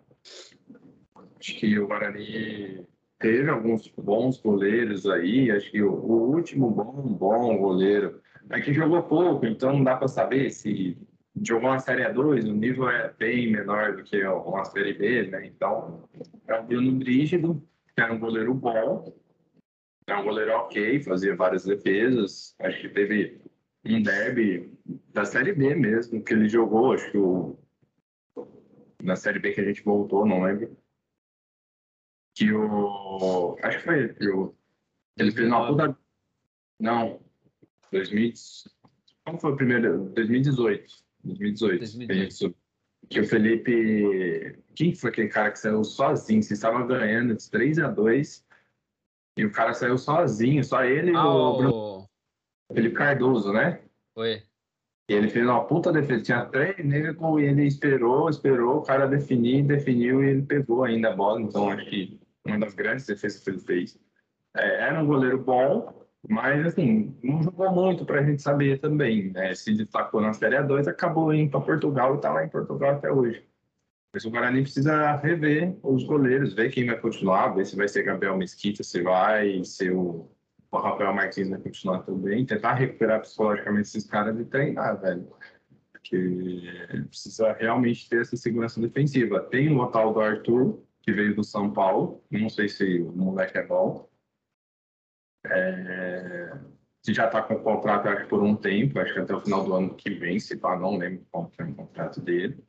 Acho que o Guarani teve alguns bons goleiros aí. Acho que o, o último bom, bom goleiro é que jogou pouco, então não dá para saber se jogou uma Série A2, o nível é bem menor do que uma Série B, né? Então, é o Bruno Brígido, que era um goleiro bom, é um goleiro ok, fazia várias defesas. Acho que teve um derby da Série B mesmo, que ele jogou, acho que o, na Série B que a gente voltou, não lembro que o. Acho que foi ele que o. Ele fez uma puta. Não. 2000. Como foi o primeiro? 2018. 2018. 2018. Que o Felipe. Quem foi aquele cara que saiu sozinho? Você estava ganhando de 3 a 2 e o cara saiu sozinho, só ele e ah, o Bruno. Felipe Cardoso, né? Foi. E ele fez uma puta defesa. Tinha três negros e ele esperou, esperou o cara definir, definiu e ele pegou ainda a bola. Então acho que uma das grandes defesas que ele fez. É, era um goleiro bom, mas assim, não jogou muito para a gente saber também. Né? Se destacou na Série A2, acabou indo para Portugal e está lá em Portugal até hoje. Mas o Guarani precisa rever os goleiros, ver quem vai continuar, ver se vai ser Gabriel Mesquita, se vai ser o, o Rafael Martins vai continuar também, tentar recuperar psicologicamente esses caras e treinar, velho. Porque precisa realmente ter essa segurança defensiva. Tem o tal do Arthur, que veio do São Paulo. Não sei se o moleque é bom. É... Se já está com o contrato, acho por um tempo, acho que até o final do ano que vem, se pá, não lembro qual é o contrato dele.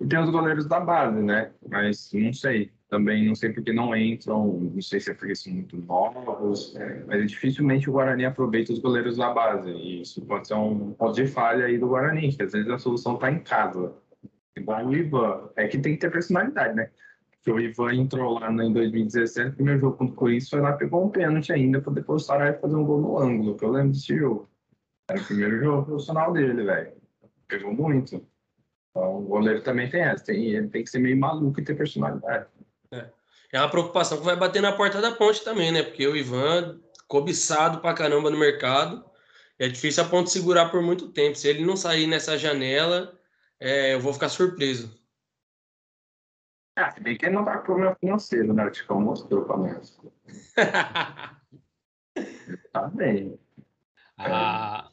E tem os goleiros da base, né? Mas não sei. Também não sei porque não entram, não sei se é porque são muito novos, mas dificilmente o Guarani aproveita os goleiros da base. E isso pode ser um ponto de falha aí do Guarani, que às vezes a solução está em casa. Igual o Ivan. É que tem que ter personalidade, né? Que o Ivan entrou lá em 2017, primeiro jogo contra o Corinthians, foi lá pegou um pênalti ainda para depois parar e fazer um gol no ângulo, que eu lembro desse jogo. Era o primeiro jogo profissional dele, velho. Pegou muito. Então, o goleiro também tem essa, tem, ele tem que ser meio maluco e ter personalidade. É. é uma preocupação que vai bater na porta da ponte também, né? Porque o Ivan, cobiçado pra caramba no mercado, é difícil a ponte segurar por muito tempo. Se ele não sair nessa janela, é, eu vou ficar surpreso. Ah, se bem que ele não tá com problema financeiro, né? O Ticão mostrou pra nós. tá bem. Ah, é.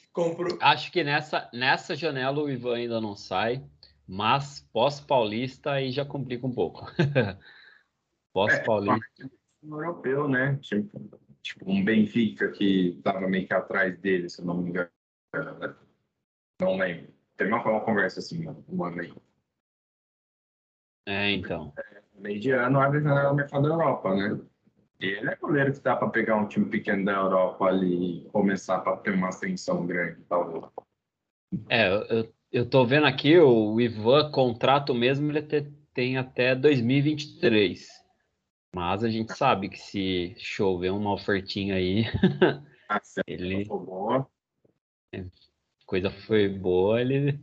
Acho que nessa, nessa janela o Ivan ainda não sai, mas pós-paulista aí já complica um pouco. pós-paulista. É, europeu, né? Tipo, tipo, um Benfica que tava meio que atrás dele, se eu não me engano. Não lembro. Teve uma, uma conversa assim, um ano aí. É, então. Meio de ano abre a janela no mercado da Europa, né? E ele é goleiro que dá para pegar um time pequeno da Europa ali e começar para ter uma ascensão grande, talvez. É, eu, eu tô vendo aqui o Ivan, contrato mesmo, ele tem até 2023. Mas a gente sabe que se chover uma ofertinha aí, ah, ele. Boa. É, coisa foi boa, ele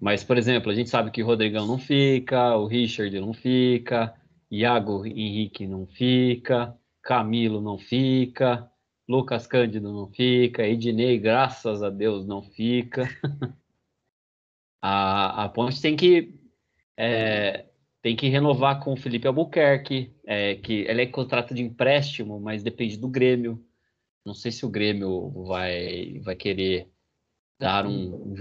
mas, por exemplo, a gente sabe que o Rodrigão não fica, o Richard não fica, Iago Henrique não fica, Camilo não fica, Lucas Cândido não fica, Ednei, graças a Deus, não fica. a, a Ponte tem que, é, tem que renovar com o Felipe Albuquerque, é, que ele é contrato de empréstimo, mas depende do Grêmio. Não sei se o Grêmio vai, vai querer dar um, um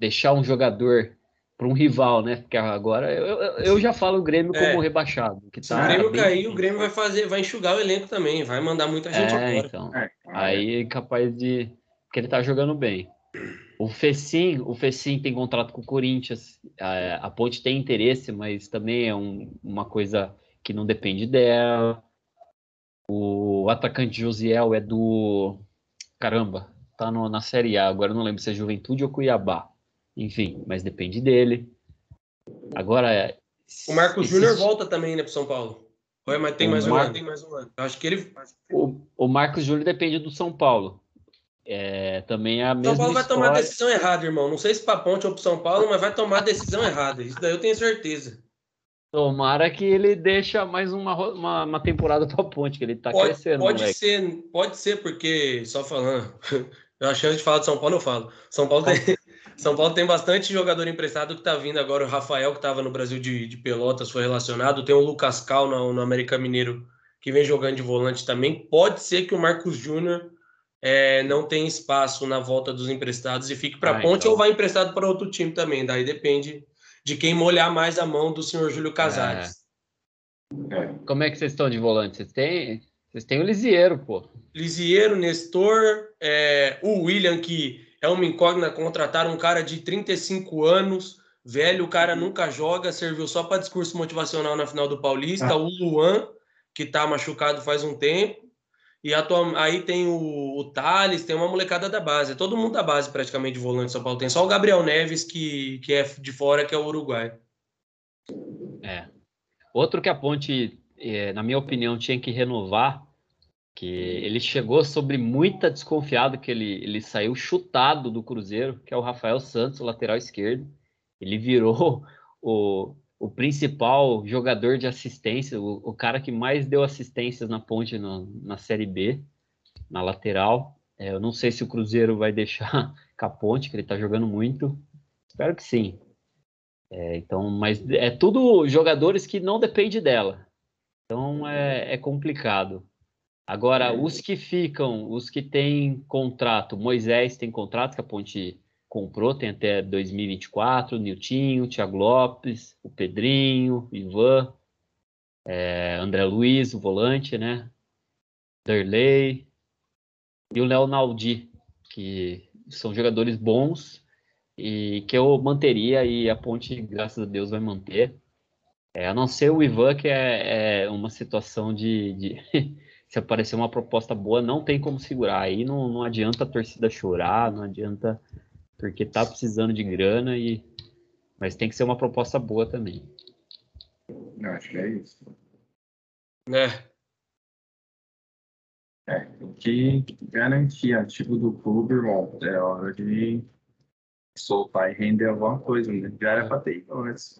deixar um jogador para um rival, né? Porque agora eu, eu já falo o Grêmio como é. rebaixado. Que tá Se o Grêmio cair, difícil. o Grêmio vai fazer, vai enxugar o elenco também, vai mandar muita gente é, embora. Então, é, aí é capaz de. Porque ele tá jogando bem. O Fecim, o Fecim tem contrato com o Corinthians. A, a Ponte tem interesse, mas também é um, uma coisa que não depende dela. O atacante Josiel é do. Caramba, tá no, na Série A. Agora não lembro se é Juventude ou Cuiabá. Enfim, mas depende dele. Agora. O Marcos esses... Júnior volta também, né, para São Paulo. Mas tem mais, Mar... um ano, tem mais um ano. Acho que ele. O, o Marcos Júnior depende do São Paulo. É, também é a mesma São Paulo vai história... tomar a decisão errada, irmão. Não sei se para Ponte ou para São Paulo, mas vai tomar a decisão errada. Isso daí eu tenho certeza. Tomara que ele deixa mais uma, uma, uma temporada para Ponte, que ele está crescendo. Pode moleque. ser, pode ser, porque, só falando, a chance de falar de São Paulo, eu falo. São Paulo tem, São Paulo tem bastante jogador emprestado que está vindo agora. O Rafael, que estava no Brasil de, de, Pelotas, foi relacionado. Tem o Lucas Cal no, no América Mineiro, que vem jogando de volante também. Pode ser que o Marcos Júnior é, não tem espaço na volta dos emprestados e fique para ah, Ponte então. ou vai emprestado para outro time também. Daí depende de quem molhar mais a mão do senhor Júlio Casares. É. Como é que vocês estão de volante? Vocês têm, vocês têm o Lisieiro, pô. Lisieiro, Nestor, é, o William, que é uma incógnita, contrataram um cara de 35 anos, velho, o cara nunca joga, serviu só para discurso motivacional na final do Paulista. Ah. O Luan, que está machucado faz um tempo. E atua... aí tem o, o Thales, tem uma molecada da base. Todo mundo da base, praticamente, de volante de São Paulo. Tem só o Gabriel Neves, que, que é de fora, que é o Uruguai. É. Outro que a Ponte, é, na minha opinião, tinha que renovar, que ele chegou sobre muita desconfiado que ele, ele saiu chutado do Cruzeiro, que é o Rafael Santos, lateral esquerdo. Ele virou o, o principal jogador de assistência, o, o, cara que mais deu assistências na ponte no, na Série B, na lateral. É, eu não sei se o Cruzeiro vai deixar com a ponte, que ele está jogando muito. Espero que sim. É, então, mas é tudo jogadores que não depende dela. Então é, é complicado. Agora, os que ficam, os que têm contrato, Moisés tem contrato que a Ponte comprou, tem até 2024, o Niltinho, Thiago Lopes, o Pedrinho, o Ivan, é, André Luiz, o volante, né? Derley e o Léo Naldi, que são jogadores bons e que eu manteria e a Ponte, graças a Deus, vai manter. É, a não ser o Ivan, que é, é uma situação de, de se aparecer uma proposta boa, não tem como segurar. Aí não, não adianta a torcida chorar, não adianta porque tá precisando de grana e mas tem que ser uma proposta boa também. Eu acho que é isso. É. É, tem que garantir ativo do clube, irmão. É hora de soltar e render alguma coisa, né? Já era pra ter ido antes,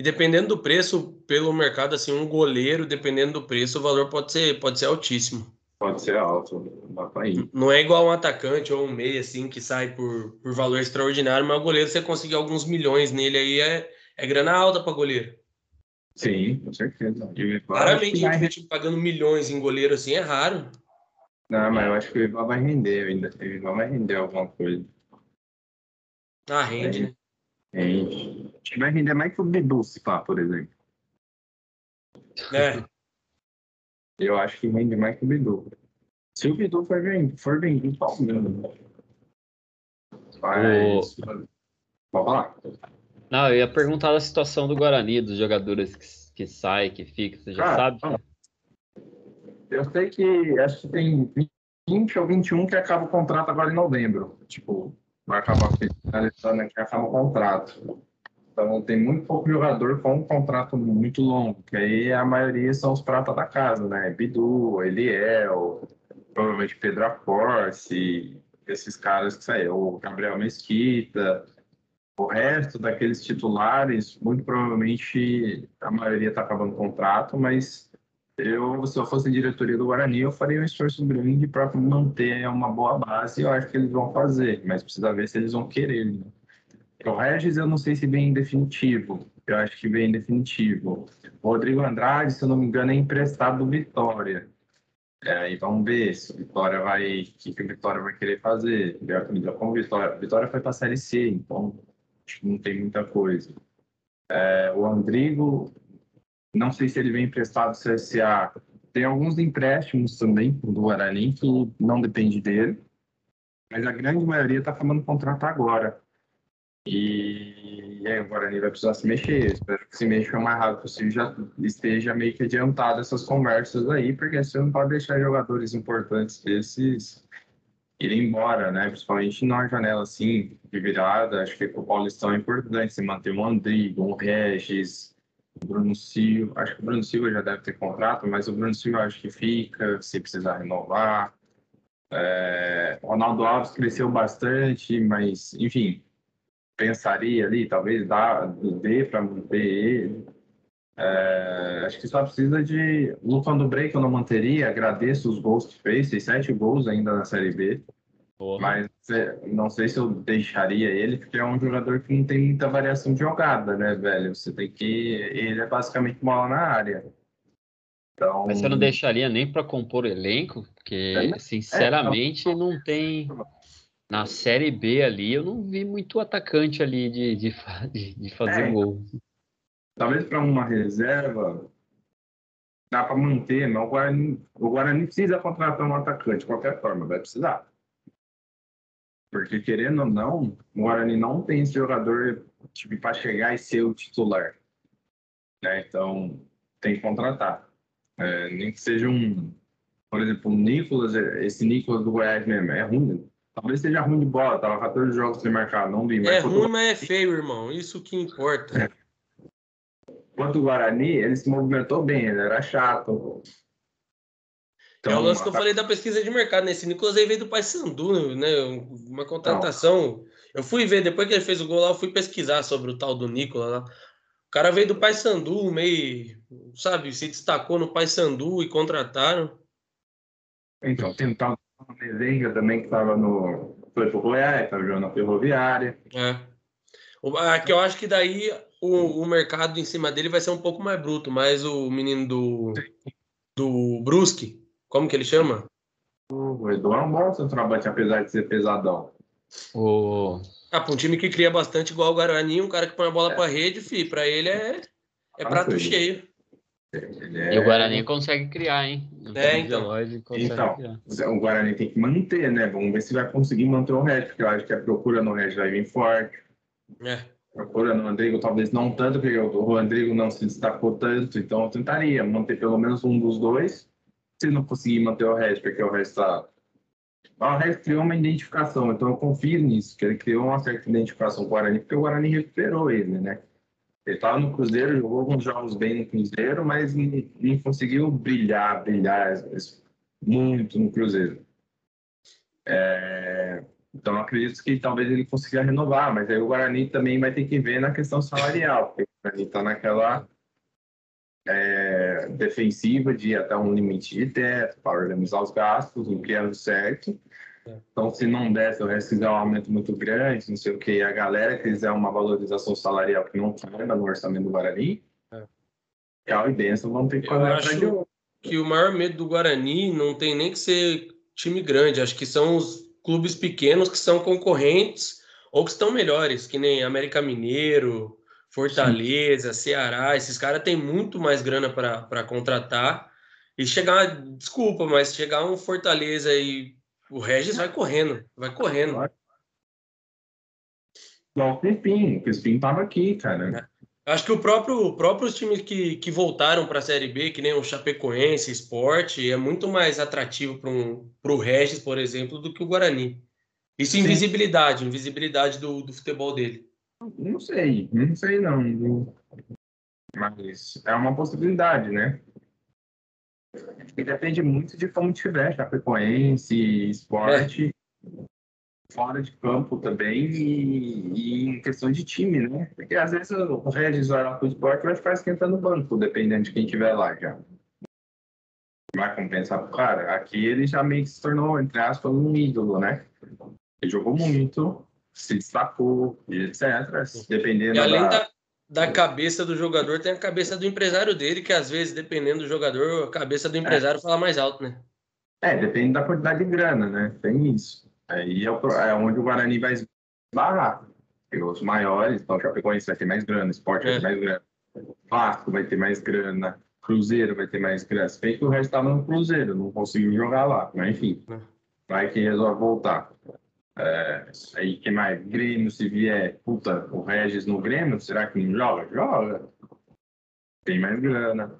E dependendo do preço, pelo mercado, assim, um goleiro, dependendo do preço, o valor pode ser, pode ser altíssimo. Pode ser alto, dá pra ir. Não é igual um atacante ou um meia, assim, que sai por, por valor extraordinário, mas o goleiro, você conseguir alguns milhões nele aí, é, é grana alta para goleiro. Sim, com certeza. Raramente a gente pagando milhões em goleiro assim, é raro. Não, mas eu acho que o Ivan vai render ainda. O Ivan vai render alguma coisa. Ah, rende, né? Rende. Que vai render mais que o Bidu, se pá, por exemplo. É. Eu acho que rende mais que o Bidu. Se o Bidu for vendido, for vendido Palmeiras. Mas. O... Pode falar. Não, eu ia perguntar da situação do Guarani, dos jogadores que, que saem, que ficam. Você já Cara, sabe? Eu sei que acho que tem 20 ou 21 que acaba o contrato agora em novembro. Tipo, vai acabar finalizando aqui, acaba o contrato. Então tem muito pouco jogador com um contrato muito longo, que aí a maioria são os pratas da casa, né? Bidu, Eliel, provavelmente Pedro Acorce, esses caras que saíram, o Gabriel Mesquita, o resto daqueles titulares, muito provavelmente a maioria está acabando o contrato, mas eu, se eu fosse diretoria do Guarani, eu faria um esforço grande para manter uma boa base. Eu acho que eles vão fazer, mas precisa ver se eles vão querer. Né? O Regis, eu não sei se vem em definitivo. eu acho que vem definitivo. Rodrigo Andrade, se eu não me engano, é emprestado do Vitória. É, e vamos ver se o Vitória vai. O que, que o Vitória vai querer fazer. Como Vitória, Vitória foi para a Série C, então não tem muita coisa. É, o Andrigo, não sei se ele vem emprestado do CSA. Tem alguns empréstimos também do Guarani que não depende dele, mas a grande maioria está formando contrato agora. E, e aí o Guarani vai precisar se mexer. Espero que se mexa o mais rápido possível já esteja meio que adiantado essas conversas aí, porque você não pode deixar jogadores importantes desses irem embora, né? Principalmente na janela assim, de virada. Acho que o Paulistão é importante você manter um Andrigo, um Regis, o Bruno Silva. Acho que o Bruno Silva já deve ter contrato, mas o Bruno Silva acho que fica, se precisar renovar. É, o Ronaldo Alves cresceu bastante, mas enfim, pensaria ali, talvez dá, dê para manter ele. É, acho que só precisa de. Luca do Break eu não manteria, agradeço os gols que fez, fez sete gols ainda na Série B. Mas é, não sei se eu deixaria ele, porque é um jogador que não tem muita variação de jogada, né, velho? Você tem que. Ele é basicamente bola na área. Então... Mas você não deixaria nem para compor elenco? Porque, é, sinceramente, é, não... não tem na Série B ali, eu não vi muito atacante ali de, de, de, de fazer é, gol. Talvez para uma reserva dá para manter, mas o Guarani, o Guarani precisa contratar um atacante de qualquer forma, vai precisar. Porque querendo ou não, o Guarani não tem esse jogador tipo, para chegar e ser o titular. Né? Então tem que contratar. É, nem que seja um, por exemplo, o Nicolas, esse Nicolas do Goiás mesmo, é ruim. Talvez seja ruim de bola, tava 14 jogos sem marcar, não vi. É ruim, mas é feio, irmão. Isso que importa. É. Quanto o Guarani, ele se movimentou bem, ele era chato. Então, é o lance que eu falei da pesquisa de mercado, né? Esse Nicolas aí veio do Paysandu, né? Uma contratação. Não. Eu fui ver, depois que ele fez o gol lá, eu fui pesquisar sobre o tal do Nicolas lá. O cara veio do Paysandu, meio, sabe, se destacou no Paysandu e contrataram. Então, tentar Mezenga também, que estava no. Foi pro Goiás, estava jogando na Ferroviária. É. Aqui eu acho que daí o, o mercado em cima dele vai ser um pouco mais bruto, mas o menino do. Do Brusque, como que ele chama? O Edu é um bom centroavante, apesar de ser pesadão. O... Ah, para um time que cria bastante igual o Guarani, um cara que põe a bola é. para rede, fi, para ele é, é prato cheio. É... E o Guarani consegue criar, hein? É, então. então criar. o Guarani tem que manter, né? Vamos ver se vai conseguir manter o Red, porque eu acho que a procura no Red vai vir forte. É. Procura no Andrigo talvez não tanto, porque o Rodrigo não se destacou tanto, então eu tentaria manter pelo menos um dos dois. Se não conseguir manter o Red, porque o Red está. O Red criou uma identificação, então eu confio nisso, que ele criou uma certa identificação com o Guarani, porque o Guarani recuperou ele, né? Ele estava no Cruzeiro, jogou alguns jogos bem no Cruzeiro, mas não, conseguiu brilhar, brilhar muito no Cruzeiro. É, então, acredito que talvez ele consiga renovar, mas aí o Guarani também vai ter que ver na questão salarial, porque o Guarani está naquela é, defensiva de até um limite de teto para organizar os gastos, o que é certo. Então, se não der, se o resto quiser um aumento muito grande, não sei o que, a galera quiser uma valorização salarial que não caiba no orçamento do Guarani, é. Cal e Benção vão ter que correr atrás de outro. que o maior medo do Guarani não tem nem que ser time grande, acho que são os clubes pequenos que são concorrentes ou que estão melhores, que nem América Mineiro, Fortaleza, Sim. Ceará, esses caras têm muito mais grana para contratar. E chegar, desculpa, mas chegar um Fortaleza e o Regis vai correndo, vai correndo. Igual o Crispim, o Crispim tava aqui, cara. É. Acho que o próprio próprios times que, que voltaram para a Série B, que nem o Chapecoense, Esporte, é muito mais atrativo para um, o Regis, por exemplo, do que o Guarani. Isso Sim. invisibilidade, invisibilidade do, do futebol dele. Não sei, não sei não. Mas é uma possibilidade, né? E depende muito de como tiver, Chapecoense, esporte, é. fora de campo também e, e, em questão de time, né? Porque às vezes o Regis vai lá pro esporte vai ficar esquentando o banco, dependendo de quem tiver lá já. Vai compensar pro cara. Aqui ele já meio que se tornou, entre aspas, um ídolo, né? Ele jogou muito, se destacou, etc. Dependendo e além da... da da cabeça do jogador tem a cabeça do empresário dele, que às vezes, dependendo do jogador, a cabeça do empresário é. fala mais alto, né? É, depende da quantidade de grana, né? Tem isso. Aí é, o, é onde o Guarani vai esbarrar. Os maiores, então o Chapecoense vai ter mais grana, o Sport vai ter é. mais grana, Vasco vai ter mais grana, Cruzeiro vai ter mais grana. Se bem que o resto estava no Cruzeiro, não conseguiu jogar lá, mas enfim. É. Vai que resolve voltar. É, aí que mais? Grêmio, se vier, puta, o Regis no Grêmio, será que não joga? Joga. Tem mais grana.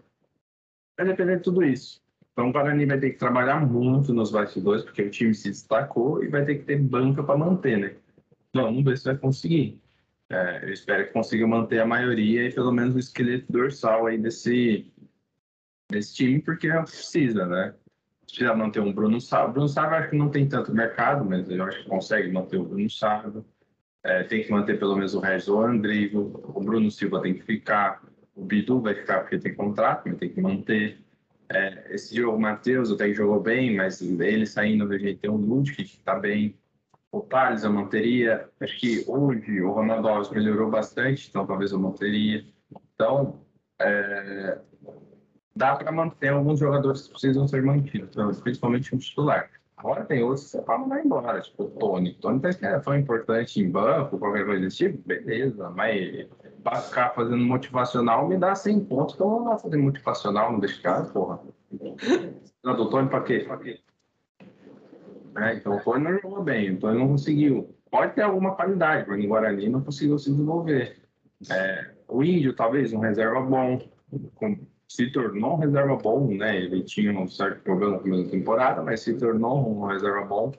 Vai depender de tudo isso. Então o Guarani vai ter que trabalhar muito nos bastidores, porque o time se destacou e vai ter que ter banca para manter, né? Vamos ver se vai conseguir. É, eu espero que consiga manter a maioria e pelo menos o esqueleto dorsal aí desse, desse time, porque precisa, né? Precisa manter um Bruno Sávio. Bruno Sávio acho que não tem tanto mercado, mas eu acho que consegue manter o Bruno Sávio. É, tem que manter pelo menos o Regis ou o. O Bruno Silva tem que ficar. O Bidu vai ficar porque tem contrato, mas tem que manter. É, esse jogo, o Matheus até que jogou bem, mas ele saindo, a gente tem o Ludwig que está bem. O Thales eu manteria. Acho que hoje o Ronaldo Alves melhorou bastante, então talvez eu manteria. Então, é, dá para manter alguns jogadores que precisam ser mantidos, então, principalmente o titular. Agora tem outros que você fala mandar embora, tipo o Tony. O Tony é tão importante em banco, qualquer coisa desse tipo, beleza, mas para ficar fazendo motivacional me dá 100 pontos, então eu não vou fazer motivacional no cara, porra. Não, do Tony para quê? Pra quê? É, então o Tony não jogou bem, o Tony não conseguiu. Pode ter alguma qualidade, mas em Guarani não conseguiu se desenvolver. É, o Índio, talvez, um reserva bom, com, se tornou um reserva bom, né? Ele tinha um certo problema na primeira temporada, mas se tornou um reserva bom.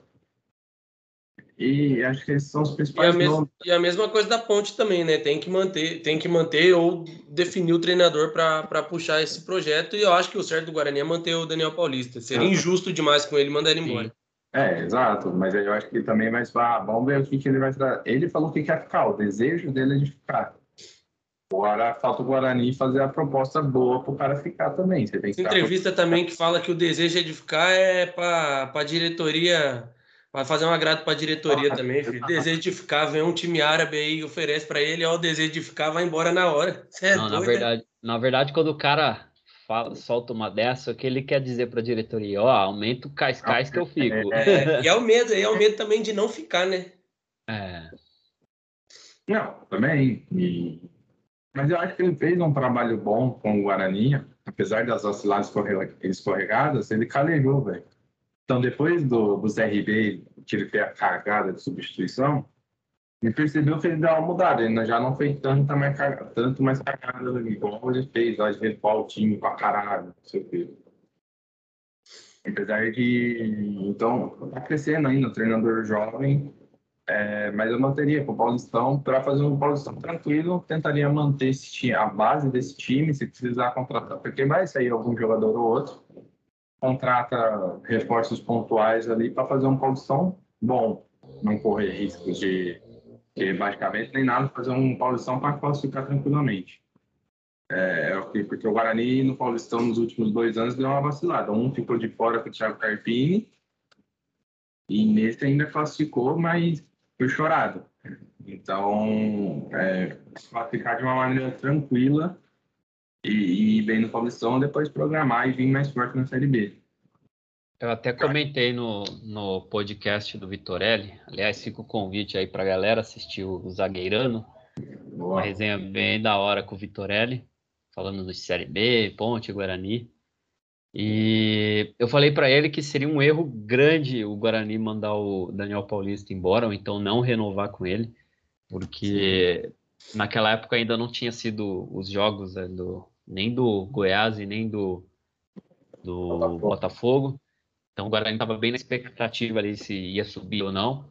E acho que esses são os principais e a, mes e a mesma coisa da Ponte também, né? Tem que manter, tem que manter ou definir o treinador para puxar esse projeto. E eu acho que o certo do Guarani é manter o Daniel Paulista. Seria injusto demais com ele mandar ele embora. É, exato, mas eu acho que também vai ah, vamos ver o que, que ele vai trazer. Ele falou que quer ficar, o desejo dele é de ficar. Agora falta o Guarani fazer a proposta boa para o cara ficar também. Você tem que Entrevista também que fala que o desejo é de ficar é para a diretoria, vai fazer um agrado para a diretoria ah, também, filho. Desejo de ficar, vem um time árabe aí e oferece para ele, ó, o desejo de ficar, vai embora na hora. É Não, doido, na né? verdade, na verdade, quando o cara fala, solta uma dessa, o que ele quer dizer para a diretoria? Ó, aumenta o cais-cais que eu fico. É, e é o medo, é o medo também de não ficar, né? É. Não, também. E... Mas eu acho que ele fez um trabalho bom com o Guarani, apesar das osciladas escorregadas, ele calejou, velho. Então, depois do, do CRB, que ele a cagada de substituição, ele percebeu que ele deu uma mudada, ele já não fez tanta mais cagada, tanto mais igual ele fez, lá de recuar o time pra caralho, não sei o. Apesar de. Então, tá crescendo ainda, o treinador jovem, é, mas eu manteria com o Paulistão para fazer um Paulistão tranquilo, tentaria manter time, a base desse time, se precisar contratar, porque vai sair algum jogador ou outro, contrata reforços pontuais ali para fazer um Paulistão bom, não correr riscos de que basicamente nem nada fazer um Paulistão para classificar tranquilamente. É, é porque o Guarani no Paulistão nos últimos dois anos deu uma vacilada. Um ficou de fora com o Thiago Carpini e nesse ainda classificou, mas foi chorado. Então, é, classificar de uma maneira tranquila e, e bem no Paulistão, depois programar e vir mais forte na Série B. Eu até comentei no, no podcast do Vitorelli. Aliás, fica o convite aí para a galera assistir o Zagueirano. Boa. Uma resenha bem da hora com o Vitorelli, falando do Série B, Ponte, Guarani. E eu falei para ele que seria um erro grande o Guarani mandar o Daniel Paulista embora, ou então não renovar com ele, porque Sim. naquela época ainda não tinha sido os jogos né, do, nem do Goiás e nem do, do Botafogo. Botafogo. Então o Guarani estava bem na expectativa ali se ia subir ou não.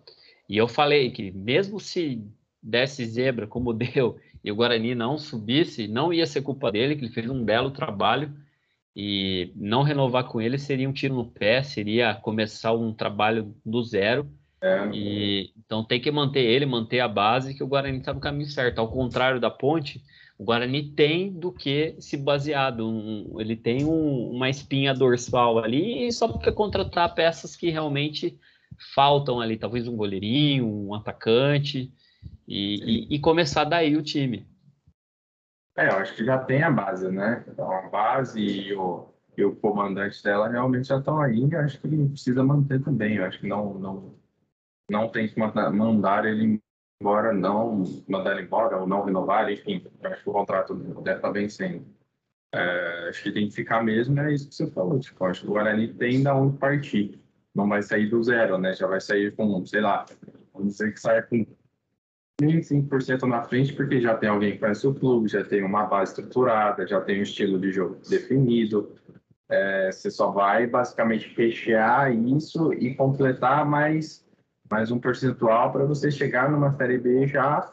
E eu falei que mesmo se desse zebra como deu e o Guarani não subisse, não ia ser culpa dele, que ele fez um belo trabalho e não renovar com ele seria um tiro no pé, seria começar um trabalho do zero. É. E, então tem que manter ele, manter a base, que o Guarani está no caminho certo. Ao contrário da Ponte, o Guarani tem do que se baseado. Um, ele tem um, uma espinha dorsal ali e só porque contratar peças que realmente faltam ali, talvez um goleirinho, um atacante e, e, e começar daí o time. É, eu acho que já tem a base, né? Então, a base e o, e o comandante dela realmente já estão aí. Acho que ele precisa manter também. Eu acho que não, não, não tem que mandar, mandar ele embora, não mandar ele embora ou não renovar, enfim. Eu acho que o contrato deve estar vencendo. É, acho que tem que ficar mesmo, é isso que você falou. Tipo, acho que o Guarani tem da onde partir. Não vai sair do zero, né? Já vai sair com, sei lá, vamos dizer que saia com 25% na frente, porque já tem alguém que conhece o clube, já tem uma base estruturada, já tem um estilo de jogo definido. É, você só vai basicamente fechar isso e completar mais, mais um percentual para você chegar numa Série B já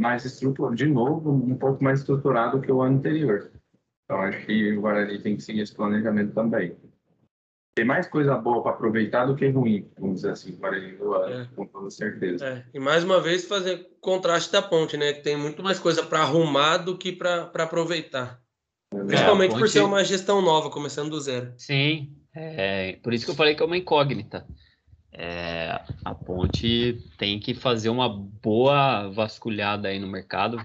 mais estruturado, de novo, um pouco mais estruturado que o ano anterior. Então, acho que o Guarani tem que seguir esse planejamento também tem mais coisa boa para aproveitar do que ruim, vamos dizer assim, para é. com toda certeza. É. E mais uma vez fazer contraste da ponte, né? Que tem muito mais coisa para arrumar do que para aproveitar. É, Principalmente ponte... por ser uma gestão nova, começando do zero. Sim, é, por isso que eu falei que é uma incógnita. É, a ponte tem que fazer uma boa vasculhada aí no mercado,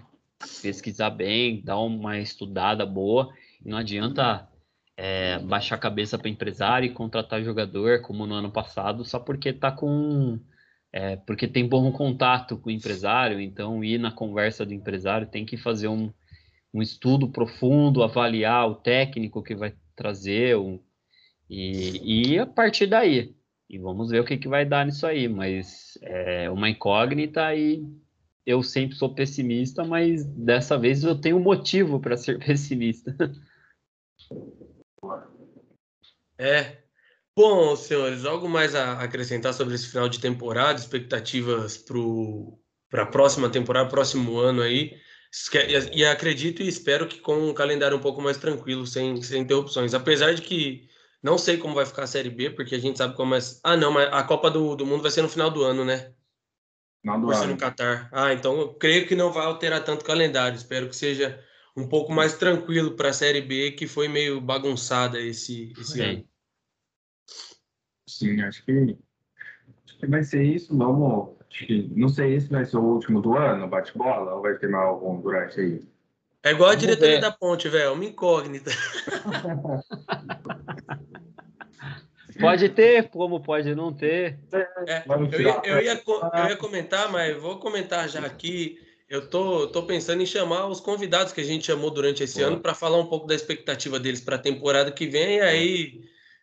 pesquisar bem, dar uma estudada boa. Não adianta é, baixar a cabeça para empresário e contratar jogador, como no ano passado, só porque tá com. É, porque tem bom contato com o empresário, então ir na conversa do empresário tem que fazer um, um estudo profundo, avaliar o técnico que vai trazer, um, e, e a partir daí. E vamos ver o que, que vai dar nisso aí, mas é uma incógnita e eu sempre sou pessimista, mas dessa vez eu tenho motivo para ser pessimista. É. Bom, senhores, algo mais a acrescentar sobre esse final de temporada, expectativas para a próxima temporada, próximo ano aí. E, acredito e espero que com um calendário um pouco mais tranquilo, sem, sem interrupções. Apesar de que não sei como vai ficar a Série B, porque a gente sabe como é. Ah, não, mas a Copa do, do Mundo vai ser no final do ano, né? Final do vai ano. ser no Catar. Ah, então eu creio que não vai alterar tanto o calendário. Espero que seja um pouco mais tranquilo para a Série B, que foi meio bagunçada esse, esse ano. Sim, acho que, acho que vai ser isso. Vamos. Que, não sei se vai ser o último do ano, bate-bola, ou vai ter mais algum durante aí? É igual a diretoria da ponte, velho, uma incógnita. Pode ter, como pode não ter. É, eu, ia, eu, ia, eu ia comentar, mas vou comentar já aqui. Eu tô, tô pensando em chamar os convidados que a gente chamou durante esse Boa. ano para falar um pouco da expectativa deles para a temporada que vem. E aí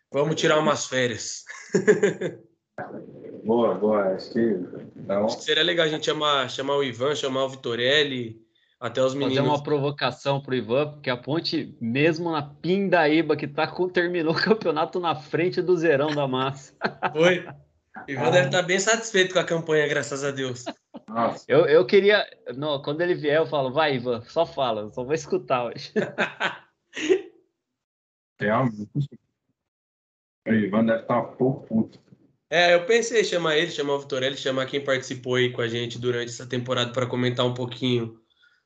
vamos tirar umas férias. boa, boa. Acho que, então... Acho que seria legal a gente chamar, chamar o Ivan, chamar o Vitorelli, até os meninos. Fazer uma provocação pro Ivan, porque a Ponte, mesmo na Pindaíba, que tá, terminou o campeonato na frente do Zerão da Massa. Foi. O Ivan deve estar tá bem satisfeito com a campanha, graças a Deus. Eu, eu queria. Não, quando ele vier, eu falo, vai, Ivan, só fala, só vou escutar hoje. Realmente. O Ivan deve estar um pouco puto. É, eu pensei em chamar ele, chamar o Vitorelli, chamar quem participou aí com a gente durante essa temporada para comentar um pouquinho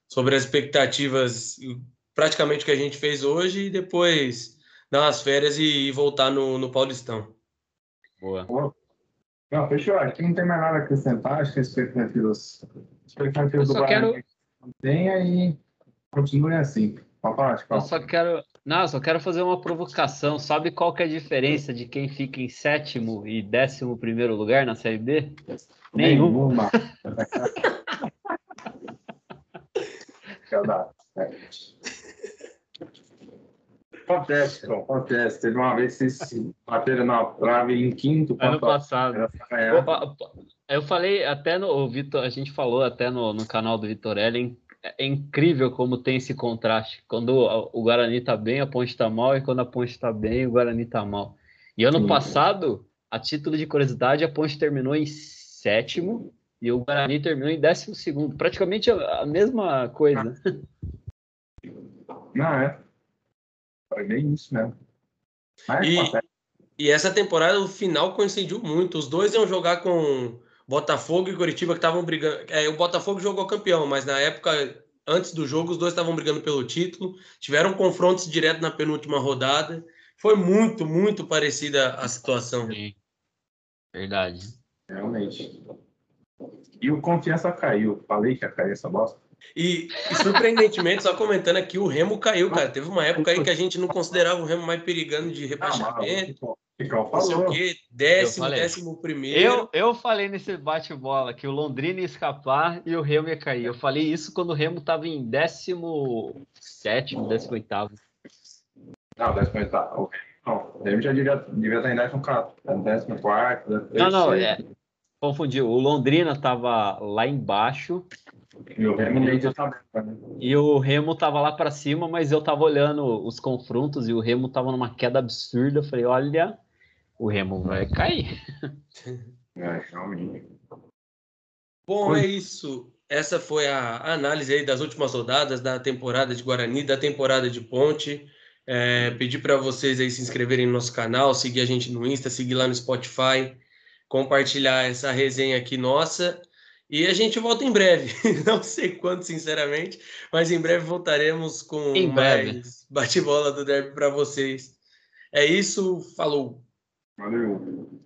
sobre as expectativas, praticamente o que a gente fez hoje, e depois dar umas férias e voltar no, no Paulistão. Boa. Boa. Não, fechou. Aqui não tem mais nada a acrescentar. Acho que as expectativas, expectativas do Guarani quero... tem aí continue assim. Papai, eu só quero, não, só quero fazer uma provocação. Sabe qual que é a diferença de quem fica em sétimo e décimo primeiro lugar na Série B? Nenhuma. Nenhuma. Acontece, acontece. Teve uma vez que vocês bateram na trave em quinto. Ano passado. Eu falei até no o Vitor, a gente falou até no, no canal do Vitorelli, é, é incrível como tem esse contraste. Quando o Guarani tá bem, a Ponte tá mal, e quando a Ponte tá bem, o Guarani tá mal. E ano Sim. passado, a título de curiosidade, a Ponte terminou em sétimo e o Guarani terminou em décimo segundo. Praticamente a, a mesma coisa. Não, é. Foi bem isso mesmo. Mas, e, e essa temporada, o final coincidiu muito. Os dois iam jogar com Botafogo e Curitiba, que estavam brigando. É, o Botafogo jogou campeão, mas na época, antes do jogo, os dois estavam brigando pelo título. Tiveram confrontos direto na penúltima rodada. Foi muito, muito parecida a situação. Sim. Verdade. Realmente. E o confiança caiu. Falei que ia cair essa bosta. E, e, surpreendentemente, só comentando aqui, o Remo caiu, cara. Teve uma época aí que a gente não considerava o Remo mais perigando de rebaixamento. Ah, não sei o quê, décimo, décimo primeiro. Eu, eu falei nesse bate-bola que o Londrina ia escapar e o Remo ia cair. Eu falei isso quando o Remo estava em décimo sétimo, décimo oitavo. Não, décimo oitavo. Não, o Remo já devia, devia estar em décimo quarto. Décimo quarto. Não, não, é, confundiu. O Londrina estava lá embaixo e o Remo meio tabela, né? E o Remo tava lá para cima, mas eu tava olhando os confrontos e o Remo tava numa queda absurda. Eu falei, olha, o Remo vai cair. É, realmente. Bom, é isso. Essa foi a análise aí das últimas rodadas da temporada de Guarani, da temporada de Ponte. É, pedir para vocês aí se inscreverem no nosso canal, seguir a gente no Insta, seguir lá no Spotify, compartilhar essa resenha aqui nossa. E a gente volta em breve. Não sei quando, sinceramente, mas em breve voltaremos com em mais bate-bola do derby para vocês. É isso, falou. Valeu.